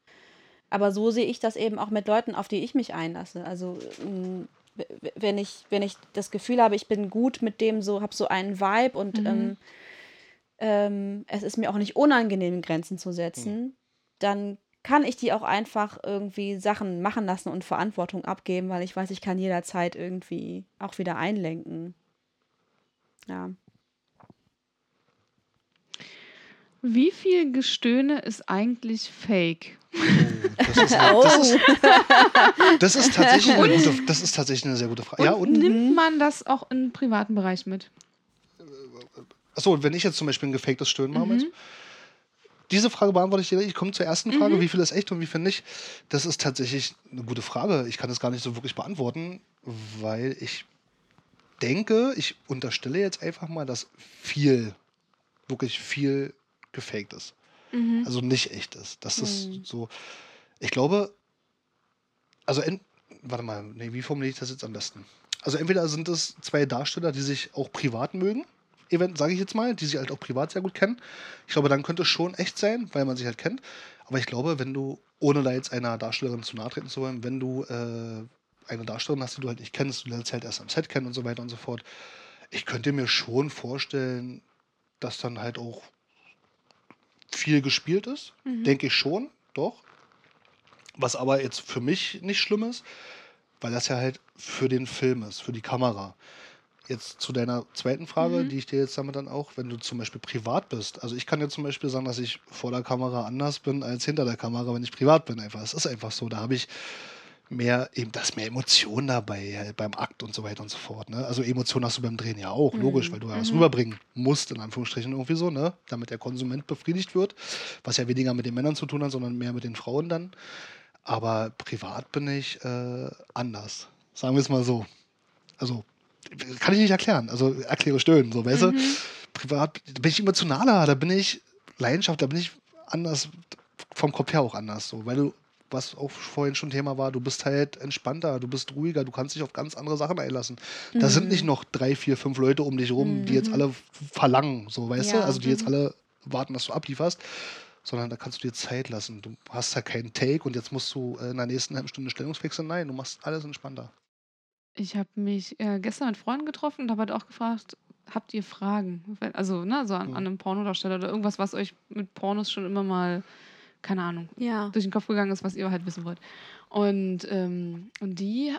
Aber so sehe ich das eben auch mit Leuten, auf die ich mich einlasse. Also m, w- w- wenn ich, wenn ich das Gefühl habe, ich bin gut mit dem so, habe so einen Vibe und Mhm. ähm, ähm, es ist mir auch nicht unangenehm, Grenzen zu setzen, dann kann ich die auch einfach irgendwie Sachen machen lassen und Verantwortung abgeben, weil ich weiß, ich kann jederzeit irgendwie auch wieder einlenken. Ja. Wie viel Gestöhne ist eigentlich fake? Oh, das, ist, das, ist, (laughs) das, ist tatsächlich eine gute, das ist tatsächlich eine sehr gute Frage. Ja, und? nimmt man das auch im privaten Bereich mit? Achso, wenn ich jetzt zum Beispiel ein gefaktes Stöhnen mache, du? Diese Frage beantworte ich dir. Ich komme zur ersten Frage. Wie viel ist echt und wie viel nicht? Das ist tatsächlich eine gute Frage. Ich kann das gar nicht so wirklich beantworten, weil ich denke, ich unterstelle jetzt einfach mal, dass viel, wirklich viel gefaked ist. Also nicht echt ist. Das ist so. Ich glaube, also, ent, warte mal, nee, wie formuliere ich das jetzt am besten? Also, entweder sind es zwei Darsteller, die sich auch privat mögen, event, sage ich jetzt mal, die sich halt auch privat sehr gut kennen. Ich glaube, dann könnte es schon echt sein, weil man sich halt kennt. Aber ich glaube, wenn du, ohne da jetzt einer Darstellerin zu nahe treten zu wollen, wenn du äh, eine Darstellerin hast, die du halt nicht kennst, du lernst halt erst am Set kennen und so weiter und so fort, ich könnte mir schon vorstellen, dass dann halt auch viel gespielt ist. Denke ich schon, doch. Was aber jetzt für mich nicht schlimm ist, weil das ja halt für den Film ist, für die Kamera. Jetzt zu deiner zweiten Frage, die ich dir jetzt damit dann auch, wenn du zum Beispiel privat bist. Also ich kann dir zum Beispiel sagen, dass ich vor der Kamera anders bin als hinter der Kamera, wenn ich privat bin. Einfach, es ist einfach so. Da habe ich mehr, eben, da ist mehr Emotion dabei halt beim Akt und so weiter und so fort. Ne? Also Emotionen hast du beim Drehen ja auch, logisch, weil du ja was rüberbringen musst, in Anführungsstrichen irgendwie so, ne? damit der Konsument befriedigt wird, was ja weniger mit den Männern zu tun hat, sondern mehr mit den Frauen dann. Aber privat bin ich äh, anders. Sagen wir es mal so. Also, kann ich nicht erklären. Also, erkläre stöhnen, so, weißt du? Privat bin ich emotionaler, da bin ich Leidenschaft, da bin ich anders, vom Kopf her auch anders, so, weil du, was auch vorhin schon Thema war, du bist halt entspannter, du bist ruhiger, du kannst dich auf ganz andere Sachen einlassen. Da sind nicht noch drei, vier, fünf Leute um dich rum, die jetzt alle verlangen, so, weißt du? Ja. Also, die jetzt alle warten, dass du ablieferst sondern da kannst du dir Zeit lassen. Du hast ja keinen Take und jetzt musst du äh, in der nächsten halben Stunde Stellungswechsel. Nein, du machst alles entspannter. Ich habe mich äh, gestern mit Freunden getroffen und habe halt auch gefragt, habt ihr Fragen? Also, ne, so an, Mhm. an einem Pornodarsteller oder irgendwas, was euch mit Pornos schon immer mal, keine Ahnung, Ja. durch den Kopf gegangen ist, was ihr halt wissen wollt. Und, ähm, und die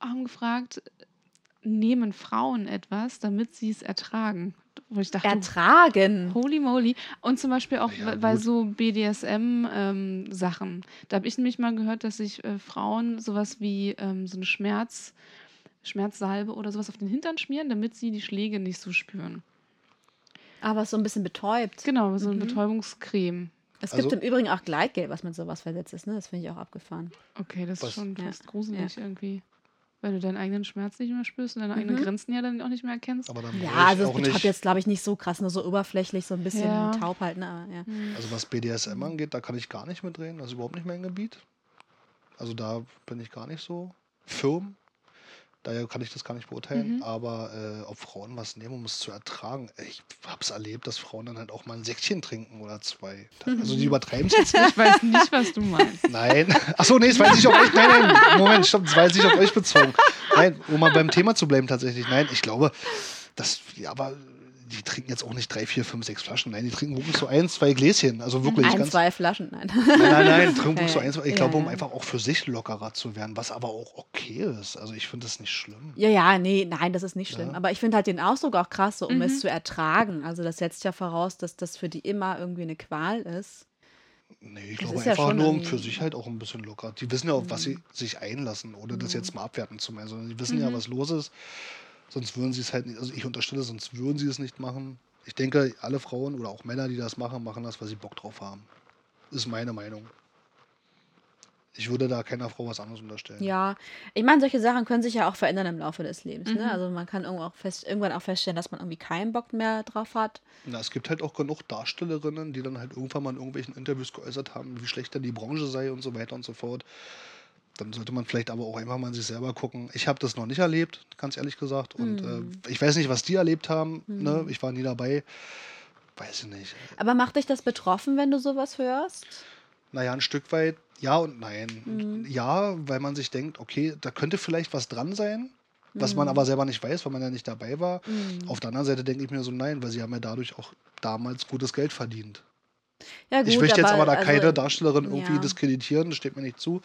haben gefragt, nehmen Frauen etwas, damit sie es ertragen? Wo ich dachte, Ertragen. Holy moly. Und zum Beispiel auch Ja, bei- bei gut. so BDSM-Sachen. da habe ich nämlich mal gehört, dass sich äh, Frauen sowas wie ähm, so eine Schmerz, Schmerzsalbe oder sowas auf den Hintern schmieren, damit sie die Schläge nicht so spüren. Aber so ein bisschen betäubt. Genau, so eine Mhm. Betäubungscreme. Es Also- gibt im Übrigen auch Gleitgel, was mit sowas versetzt ist. Ne? Das finde ich auch abgefahren. Okay, das Was? ist schon Ja. fast gruselig irgendwie. Weil du deinen eigenen Schmerz nicht mehr spürst und deine eigenen Mhm. Grenzen ja dann auch nicht mehr erkennst. Aber dann Ja, ich also auch betäubt nicht. jetzt, glaube ich, nicht so krass, nur so oberflächlich, so ein bisschen Ja. taub halt. Ne? Aber, ja. Also was BDSM angeht, da kann ich gar nicht mitreden. Das ist überhaupt nicht mein Gebiet. Also da bin ich gar nicht so firm. Daher kann ich das gar nicht beurteilen. Mhm. Aber äh, ob Frauen was nehmen, um es zu ertragen, ich habe es erlebt, dass Frauen dann halt auch mal ein Säckchen trinken oder zwei. Also die übertreiben es jetzt (laughs) nicht. Ich weiß nicht, was du meinst. Nein. Achso, nee, das weiß ich auf euch. Nein, nein, Moment, stopp, das weiß ich auf euch bezogen. Nein, um mal beim Thema zu bleiben tatsächlich. Nein, ich glaube, dass, ja, aber die trinken jetzt auch nicht drei, vier, fünf, sechs Flaschen. Nein, die trinken wirklich so ein, zwei Gläschen. Also wirklich Ein, ganz. zwei Flaschen, nein. Nein, nein, nein, trinken wirklich so Ja, (laughs) ein, zwei. Ich ja, glaube, um ja. einfach auch für sich lockerer zu werden, was aber auch okay ist. Also ich finde das nicht schlimm. Ja, ja, nee, nein, das ist nicht schlimm. Ja. Aber ich finde halt den Ausdruck auch krass, so, um Mhm. es zu ertragen. Also das setzt ja voraus, dass das für die immer irgendwie eine Qual ist. Nee, ich Das glaube ja einfach schon nur um Mhm. für sich halt auch ein bisschen locker. Die wissen ja, auf was sie sich einlassen, ohne das jetzt mal abwerten zu meinen. Sondern die wissen ja, Mhm. was los ist. Sonst würden sie es halt nicht, also ich unterstelle, sonst würden sie es nicht machen. Ich denke, alle Frauen oder auch Männer, die das machen, machen das, weil sie Bock drauf haben. Ist meine Meinung. Ich würde da keiner Frau was anderes unterstellen. Ja, ich meine, solche Sachen können sich ja auch verändern im Laufe des Lebens. Mhm. Ne? Also man kann irgendwo auch fest, irgendwann auch feststellen, dass man irgendwie keinen Bock mehr drauf hat. Na, es gibt halt auch genug Darstellerinnen, die dann halt irgendwann mal in irgendwelchen Interviews geäußert haben, wie schlecht denn die Branche sei und so weiter und so fort. Dann sollte man vielleicht aber auch einfach mal an sich selber gucken. Ich habe das noch nicht erlebt, ganz ehrlich gesagt. Und Mhm. äh, ich weiß nicht, was die erlebt haben. Ne? Ich war nie dabei. Weiß ich nicht. Aber macht dich das betroffen, wenn du sowas hörst? Naja, ein Stück weit ja und nein. Mhm. Ja, weil man sich denkt, okay, da könnte vielleicht was dran sein, was Mhm. man aber selber nicht weiß, weil man ja nicht dabei war. Auf der anderen Seite denke ich mir so, nein, weil sie haben ja dadurch auch damals gutes Geld verdient. Ja, gut, ich möchte jetzt aber da also, keine Darstellerin irgendwie ja. diskreditieren, das steht mir nicht zu.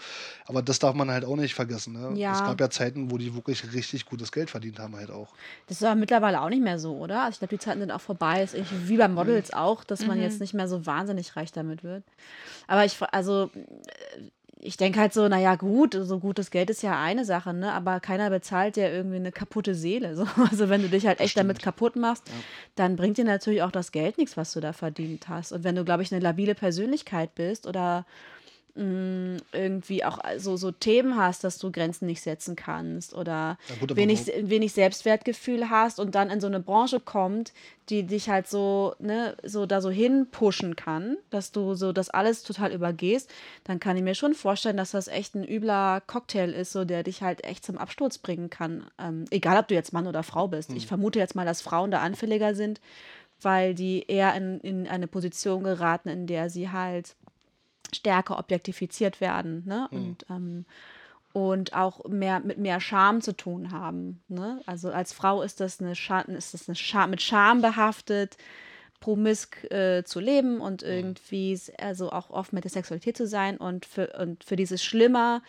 Aber das darf man halt auch nicht vergessen. Ne? Ja. Es gab ja Zeiten, wo die wirklich richtig gutes Geld verdient haben, halt auch. Das ist aber mittlerweile auch nicht mehr so, oder? Also ich glaube, die Zeiten sind auch vorbei. Ist wie bei Models auch, dass man Mhm. jetzt nicht mehr so wahnsinnig reich damit wird. Aber ich, also, äh, ich denke halt so, naja, gut, so gutes Geld ist ja eine Sache, ne? Aber keiner bezahlt dir irgendwie eine kaputte Seele. (laughs) So. Also wenn du dich halt echt damit kaputt machst, dann bringt dir natürlich auch das Geld nichts, was du da verdient hast. Und wenn du, glaube ich, eine labile Persönlichkeit bist oder mh, irgendwie auch so, so Themen hast, dass du Grenzen nicht setzen kannst oder gut, wenig, wenig Selbstwertgefühl hast und dann in so eine Branche kommt, die dich halt so, ne, so da so hinpushen kann, dass du so das alles total übergehst, dann kann ich mir schon vorstellen, dass das echt ein übler Cocktail ist, so der dich halt echt zum Absturz bringen kann. Ähm, egal, ob du jetzt Mann oder Frau bist. Ich vermute jetzt mal, dass Frauen da anfälliger sind, weil die eher in, in eine Position geraten, in der sie halt stärker objektifiziert werden, ne? Und, ähm, und auch mehr mit mehr Scham zu tun haben. Ne? Also als Frau ist das eine Scham, ist das eine Scham, mit Scham behaftet, promisk äh, zu leben und irgendwie s- also auch oft mit der Sexualität zu sein und für, und für dieses Schlimmer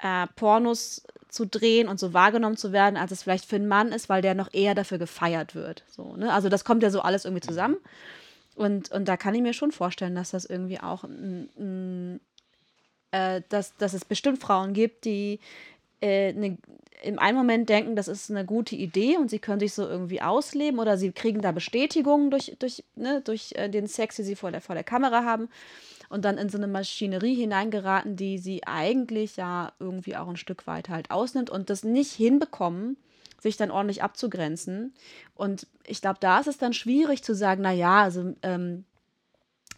äh, Pornos zu drehen und so wahrgenommen zu werden, als es vielleicht für einen Mann ist, weil der noch eher dafür gefeiert wird. So, ne? Also das kommt ja so alles irgendwie zusammen. Und, und da kann ich mir schon vorstellen, dass das irgendwie auch ein, ein, äh, dass, dass es bestimmt Frauen gibt, die äh, ne, im einen Moment denken, das ist eine gute Idee und sie können sich so irgendwie ausleben oder sie kriegen da Bestätigung durch, durch, ne, durch äh, den Sex, den sie vor der, vor der Kamera haben und dann in so eine Maschinerie hineingeraten, die sie eigentlich ja irgendwie auch ein Stück weit halt ausnimmt und das nicht hinbekommen, sich dann ordentlich abzugrenzen. Und ich glaube, da ist es dann schwierig zu sagen, na ja, also ähm,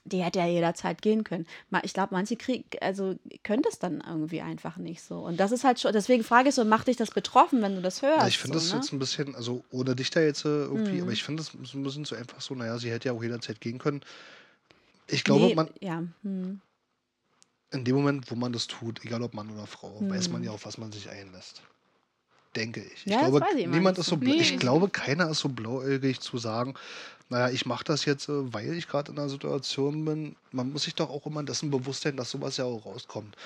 die hätte ja jederzeit gehen können. Ich glaube, manche krieg, also können das dann irgendwie einfach nicht so. Und das ist halt schon, deswegen frage ich so, macht dich das betroffen, wenn du das hörst? Ja, ich finde so, das ne? jetzt ein bisschen, also ohne dich da jetzt äh, irgendwie, aber ich finde das ein bisschen so einfach so, naja, sie hätte ja auch jederzeit gehen können. Ich glaube, nee, man, ja, hm. in dem Moment, wo man das tut, egal ob Mann oder Frau, weiß Hm. man ja, auf was man sich einlässt. Denke ich. Ja, ich das glaube, ich niemand ist so. Nee, ich- glaube, keiner ist so blauäugig zu sagen, naja, ich mache das jetzt, äh, weil ich gerade in einer Situation bin. Man muss sich doch auch immer dessen bewusst sein, dass sowas ja auch rauskommt.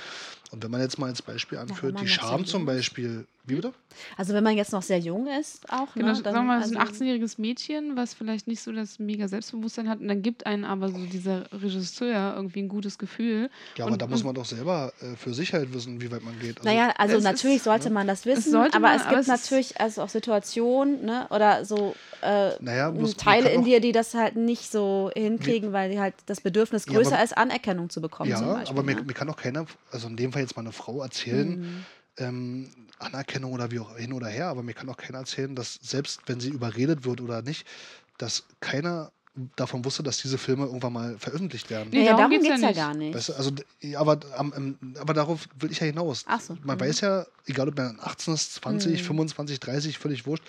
Und wenn man jetzt mal als Beispiel anführt, man die Scham zum. Beispiel, wie bitte? Also wenn man jetzt noch sehr jung ist, auch, Genau, ne? sagen wir mal, ist ein also- 18-jähriges Mädchen, was vielleicht nicht so das mega Selbstbewusstsein hat und dann gibt einen aber so dieser Regisseur irgendwie ein gutes Gefühl. Ja, aber Und- da muss man doch selber äh, für sich halt wissen, wie weit man geht. Also, Naja, also natürlich ist- sollte man das wissen, aber man, es aber gibt es natürlich also auch Situationen, ne, oder so äh, Naja, bloß Teile in auch- dir, die das halt nicht so hinkriegen, weil die halt das Bedürfnis Ja, größer aber- ist, Anerkennung zu bekommen Ja, zum Beispiel. aber mir, ne? mir kann auch keiner, also in dem Fall jetzt mal eine Frau erzählen, Mhm. ähm, Anerkennung oder wie auch hin oder her, aber mir kann auch keiner erzählen, dass selbst wenn sie überredet wird oder nicht, dass keiner davon wusste, dass diese Filme irgendwann mal veröffentlicht werden. Nee, ja, darum geht es ja ja gar nicht. Weißt du, also, ja, aber, am- am- aber darauf will ich ja hinaus. Ach so, Man mhm. weiß ja, egal ob man 18 ist, 20, Mhm. 25, 30, völlig wurscht,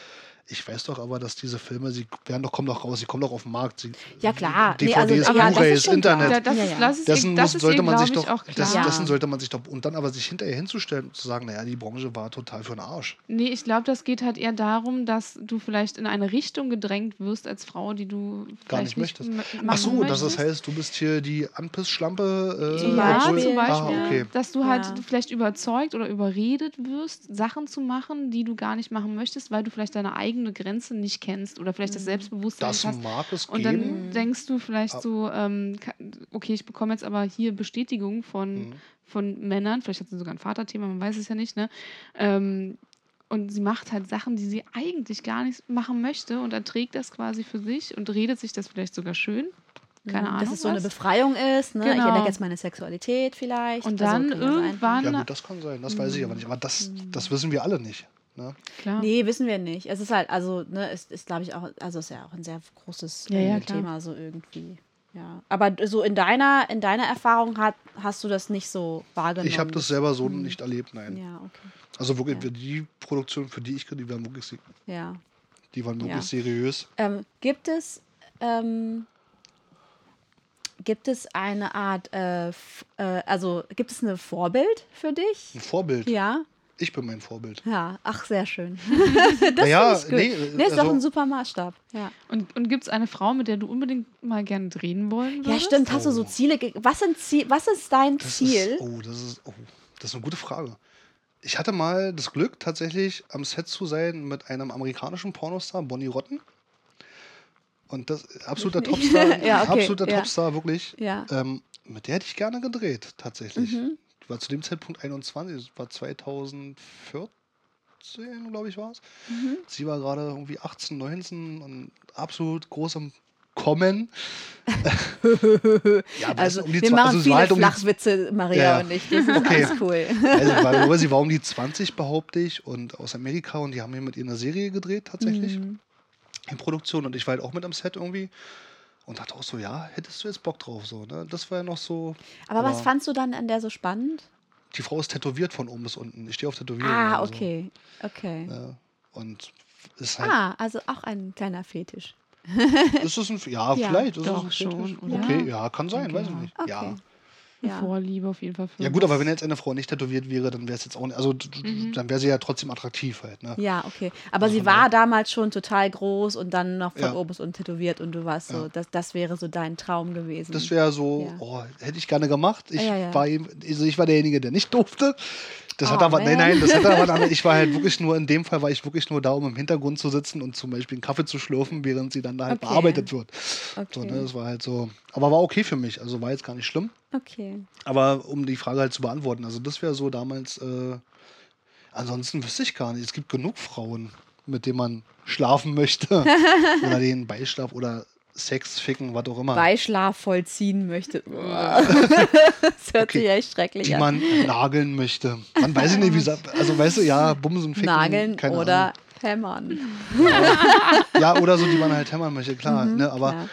Ich weiß doch aber, dass diese Filme, sie werden doch, kommen doch raus, sie kommen doch auf den Markt. Sie, Ja, klar. Nee, DVDs, also, Blu-rays, Internet. Da, das, Ja, ja. das Dessen das muss, sollte man sich doch, das, Ja. dessen sollte man sich doch, und dann aber sich hinterher hinzustellen und zu sagen, naja, die Branche war total für den Arsch. Nee, ich glaube, das geht halt eher darum, dass du vielleicht in eine Richtung gedrängt wirst als Frau, die du Gar vielleicht nicht möchtest. Ach so, dass das heißt, du bist hier die Anpissschlampe. Äh, Zum ja, Beispiel. zum Beispiel, Ah, okay. dass du halt Ja. vielleicht überzeugt oder überredet wirst, Sachen zu machen, die du gar nicht machen möchtest, weil du vielleicht deine eigene Grenze nicht kennst oder vielleicht das Selbstbewusstsein Das hast. mag es Und geben. dann denkst du vielleicht so, ähm, ka- okay, ich bekomme jetzt aber hier Bestätigung von, Mhm. von Männern, vielleicht hat sie sogar ein Vaterthema, man weiß es ja nicht, ne? Ähm, und sie macht halt Sachen, die sie eigentlich gar nicht machen möchte und erträgt das quasi für sich und redet sich das vielleicht sogar schön. Keine Ahnung. Dass es so eine was. Befreiung ist, ne? Ich Genau. entdecke jetzt meine Sexualität vielleicht. Und Also, dann sein. irgendwann, Ja, gut, das kann sein, das weiß ich aber nicht. Aber das, das wissen wir alle nicht. Ne? klar. Nee, wissen wir nicht. Es ist halt, also, ne, es ist, glaube ich, auch, also ist ja auch ein sehr großes Ja, ja, äh, klar. Thema, so irgendwie. Ja. Aber so in deiner, in deiner Erfahrung hat, hast du das nicht so wahrgenommen? Ich habe das selber so nicht erlebt, nein. Ja, okay. Also wirklich, Ja. die Produktion, für die ich die waren wirklich, Ja. die waren wirklich Ja. seriös. Ähm, gibt es, ähm, gibt es eine Art, äh, äh, also gibt es ein Vorbild für dich? Ein Vorbild. Ja. Ich bin mein Vorbild. Ja, ach, sehr schön. (laughs) naja, Finde ich gut. nee, nee, ist doch also- ein super Maßstab. Ja, Und, und gibt es eine Frau, mit der du unbedingt mal gerne drehen wollen würdest? ja stimmt. Hast du so Oh. Ziele? Was, sind Ziel, was ist dein Das Ziel? Ist, oh, das ist, oh, das ist eine gute Frage. Ich hatte mal das Glück, tatsächlich am Set zu sein mit einem amerikanischen Pornostar, Bonnie Rotten. Und das absoluter. (laughs) Topstar, Ja, okay, absoluter ja. Topstar, wirklich. Ja. Ähm, mit der hätte ich gerne gedreht, tatsächlich. Mhm. War zu dem Zeitpunkt 21, das war 2014, glaube ich, war es. Mhm. Sie war gerade irgendwie 18, 19 und absolut groß am Kommen. (laughs) ja, Also, um die wir machen also viele halt um Flachwitze, Maria Ja. und ich. Das ist Okay. ganz cool. Also, weil, sie (laughs) war um die 20, behaupte ich, und aus Amerika und die haben hier mit ihr eine Serie gedreht, tatsächlich, Mhm. in Produktion. Und ich war halt auch mit am Set irgendwie und dachte auch so, ja, hättest du jetzt Bock drauf, so, ne? Das war ja noch so. Aber was aber fandst du dann an der so spannend? Die Frau ist tätowiert von oben bis unten. Ich stehe auf Tätowierungen. Ah, also, okay. Okay. Ja, und ist halt, Ah, also auch ein kleiner Fetisch. ist es ein, ja, (laughs) Ja, vielleicht ist doch es ein schon, oder? Okay, ja, kann sein, weiß ich nicht. Okay. Ja. Ja. Vorliebe auf jeden Fall für Ja gut, aber wenn jetzt eine Frau nicht tätowiert wäre, dann wäre es jetzt auch nicht, also Mhm. dann wäre sie ja trotzdem attraktiv halt, ne? Ja, okay. Aber Also sie war damals schon total groß und dann noch von Ja. oben unten tätowiert und du warst so, Ja. das, das wäre so dein Traum gewesen. Das wäre so, Ja. oh, hätte ich gerne gemacht. Ich Ja, ja. war eben, also ich war derjenige, der nicht durfte. Das hat Oh, aber, nein, man. nein, das hat aber, aber ich war halt (laughs) wirklich nur, in dem Fall war ich wirklich nur da, um im Hintergrund zu sitzen und zum Beispiel einen Kaffee zu schlürfen, während sie dann da halt Okay. bearbeitet wird. okay. So, ne, das war halt so, aber war okay für mich, also war jetzt gar nicht schlimm. Okay. Aber um die Frage halt zu beantworten, also das wäre so damals, äh, ansonsten wüsste ich gar nicht, es gibt genug Frauen, mit denen man schlafen möchte (laughs) oder denen Beischlaf oder Sex, Ficken, was auch immer. Beischlaf vollziehen möchte. (laughs) das hört Okay. sich echt schrecklich die an. man nageln möchte. Man weiß ich nicht, wie also weißt du, ja, Bumsen, Ficken, Nageln oder hämmern. Ahnung. Ja, oder so, die man halt hämmern möchte, klar. Mhm, ne, aber ja.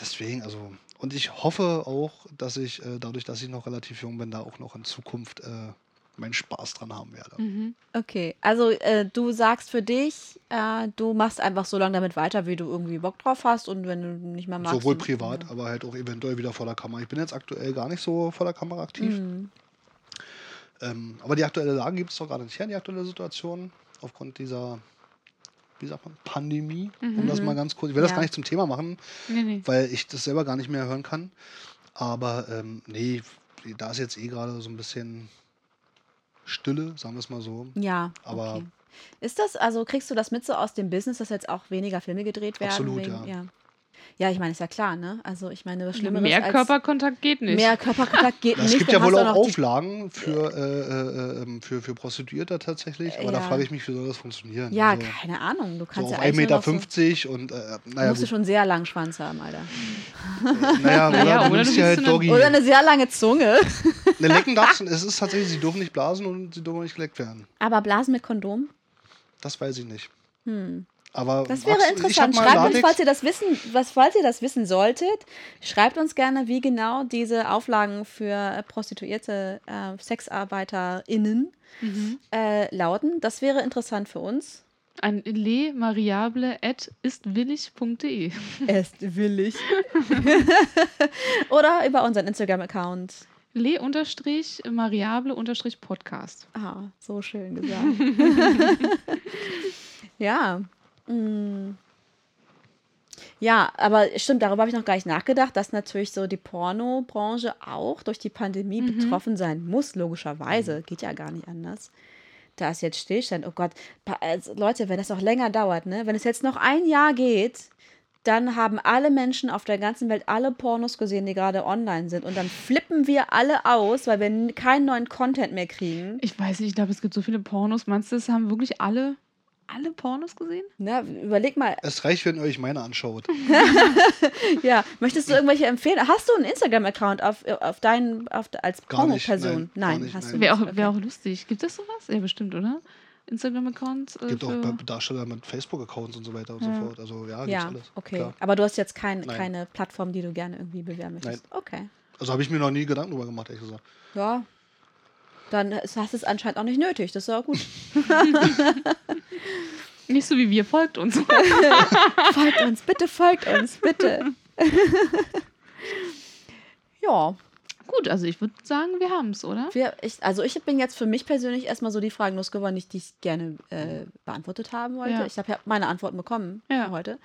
deswegen, also, und ich hoffe auch, dass ich, äh, dadurch, dass ich noch relativ jung bin, da auch noch in Zukunft äh, meinen Spaß dran haben werde. Mhm. Okay, also äh, du sagst für dich, äh, du machst einfach so lange damit weiter, wie du irgendwie Bock drauf hast und wenn du nicht mehr magst. Sowohl privat, ja. aber halt auch eventuell wieder vor der Kamera. Ich bin jetzt aktuell gar nicht so vor der Kamera aktiv. Mhm. Ähm, aber die aktuelle Lage gibt es doch gerade nicht her, die aktuelle Situation, aufgrund dieser, wie sagt man, Pandemie. Um das mal ganz kurz, ich will das Ja. gar nicht zum Thema machen, Nee, nee. weil ich das selber gar nicht mehr hören kann. Aber ähm, nee, da ist jetzt eh gerade so ein bisschen Stille, sagen wir es mal so. Ja, Aber- okay. Ist das, also kriegst du das mit so aus dem Business, dass jetzt auch weniger Filme gedreht werden? Absolut, wegen, ja. ja. Ja, ich meine, ist ja klar, ne? Also ich meine, was Schlimmeres Mehr als Körperkontakt geht nicht. mehr Körperkontakt geht (laughs) Es nicht. gibt dann ja wohl du auch Auflagen für, äh, äh, ähm, für, für Prostituierte tatsächlich, aber da Ja. frage ich mich, wie soll das funktionieren? Ja, Also, keine Ahnung. Du so kannst auf ja 1,50 nur noch Meter so, und äh, naja, musst du gut. schon sehr langen Schwanz haben, Alter. Naja, (laughs) oder, Naja, du oder du dir halt so eine- Doggy. Oder eine sehr lange Zunge. (laughs) Ne, lecken darfst du, es ist tatsächlich, sie dürfen nicht blasen und sie dürfen nicht geleckt werden. Aber Blasen mit Kondom? Das weiß ich nicht. Hm. Aber Das wäre hab interessant. Schreibt uns, falls ihr das wissen, was, falls ihr das wissen solltet, schreibt uns gerne, wie genau diese Auflagen für äh, prostituierte äh, SexarbeiterInnen Mhm. äh, lauten. Das wäre interessant für uns. An lemariable.istwillig.de. Ist willig. (laughs) Oder über unseren Instagram-Account. Le-mariable-podcast. Ah, so schön gesagt. (laughs) (laughs) ja. Mm. Ja, aber stimmt, darüber habe ich noch gar nicht nachgedacht, dass natürlich so die Pornobranche auch durch die Pandemie betroffen sein muss, logischerweise. Geht ja gar nicht anders. Da ist jetzt Stillstand. Oh Gott, also, Leute, wenn das noch länger dauert, ne? Wenn es jetzt noch ein Jahr geht, dann haben alle Menschen auf der ganzen Welt alle Pornos gesehen, die gerade online sind. Und dann flippen wir alle aus, weil wir keinen neuen Content mehr kriegen. Ich weiß nicht, ich glaube, es gibt so viele Pornos. Meinst du, es haben wirklich alle, alle Pornos gesehen? Ne? Überleg mal, Es reicht, wenn ihr euch meine anschaut. (laughs) Ja, möchtest du irgendwelche empfehlen? Hast du einen Instagram-Account auf, auf deinen, auf, als Porno-Person? nein, Nein, nicht, hast nein. du Wäre auch, nicht. wär auch lustig. Gibt es sowas? Ja, bestimmt, oder? Instagram-Account? Äh, Gibt auch Darsteller mit Facebook-Accounts und so weiter und so fort. Also ja, gibt's Ja, alles. okay. Klar. Aber du hast jetzt kein, Nein. keine Plattform, die du gerne irgendwie bewerben möchtest? Okay. Also habe ich mir noch nie Gedanken drüber gemacht, ehrlich gesagt. Ja. Dann hast du es anscheinend auch nicht nötig. Das ist ja gut. (laughs) Nicht so wie wir, folgt uns. (laughs) folgt uns, bitte folgt uns, bitte. (laughs) ja. Gut, also ich würde sagen, wir haben es, oder? Wir, ich, also ich bin jetzt für mich persönlich erstmal so die Fragen losgeworden, die ich gerne äh, beantwortet haben wollte. Ja. Ich habe ja meine Antworten bekommen Ja. heute.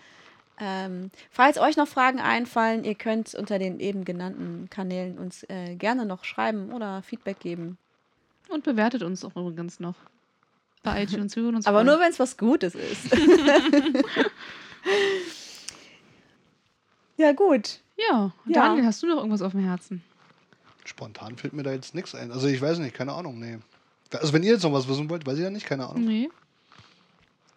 Ähm, falls euch noch Fragen einfallen, ihr könnt unter den eben genannten Kanälen uns äh, gerne noch schreiben oder Feedback geben. Und bewertet uns auch übrigens noch. Bei (laughs) iTunes. Wir uns Aber nur, wenn es was Gutes ist. (laughs) ja, gut. Ja, Ja. Daniel, hast du noch irgendwas auf dem Herzen? Spontan fällt mir da jetzt nichts ein. Also ich weiß nicht, keine Ahnung, nee. Also wenn ihr jetzt noch was wissen wollt, weiß ich ja nicht, keine Ahnung. Nee.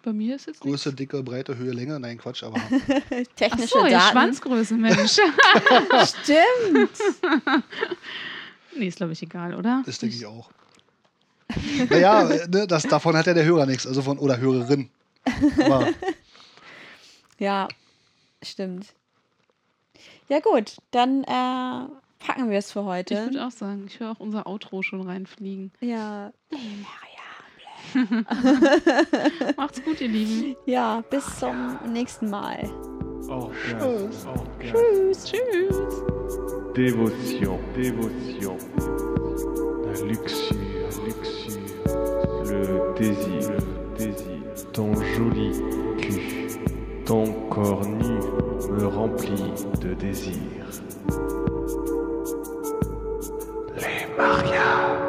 Bei mir ist jetzt nichts. Größe, Dicke, Breite, Höhe, Länge, nein, Quatsch, aber (laughs) Ach Technische so, ja, Daten. Schwanzgröße, Mensch. Stimmt. nee, ist, glaube ich, egal, oder? das denke ich auch. Naja, ne, das, davon hat ja der Hörer nichts, also von, oder Hörerin. Aber (laughs) Ja, stimmt. Ja, gut. Dann äh, packen wir es für Ich heute. würde auch sagen, ich höre auch unser Outro schon reinfliegen. Ja. (laughs) Macht's gut, ihr Lieben. Ja, bis zum nächsten Mal. Orgasme, orgasme. Tschüss. Tschüss. Dévotion, dévotion. La luxure, désir, désir, ton joli cul, ton corps nu me remplit de désir. Les mariages.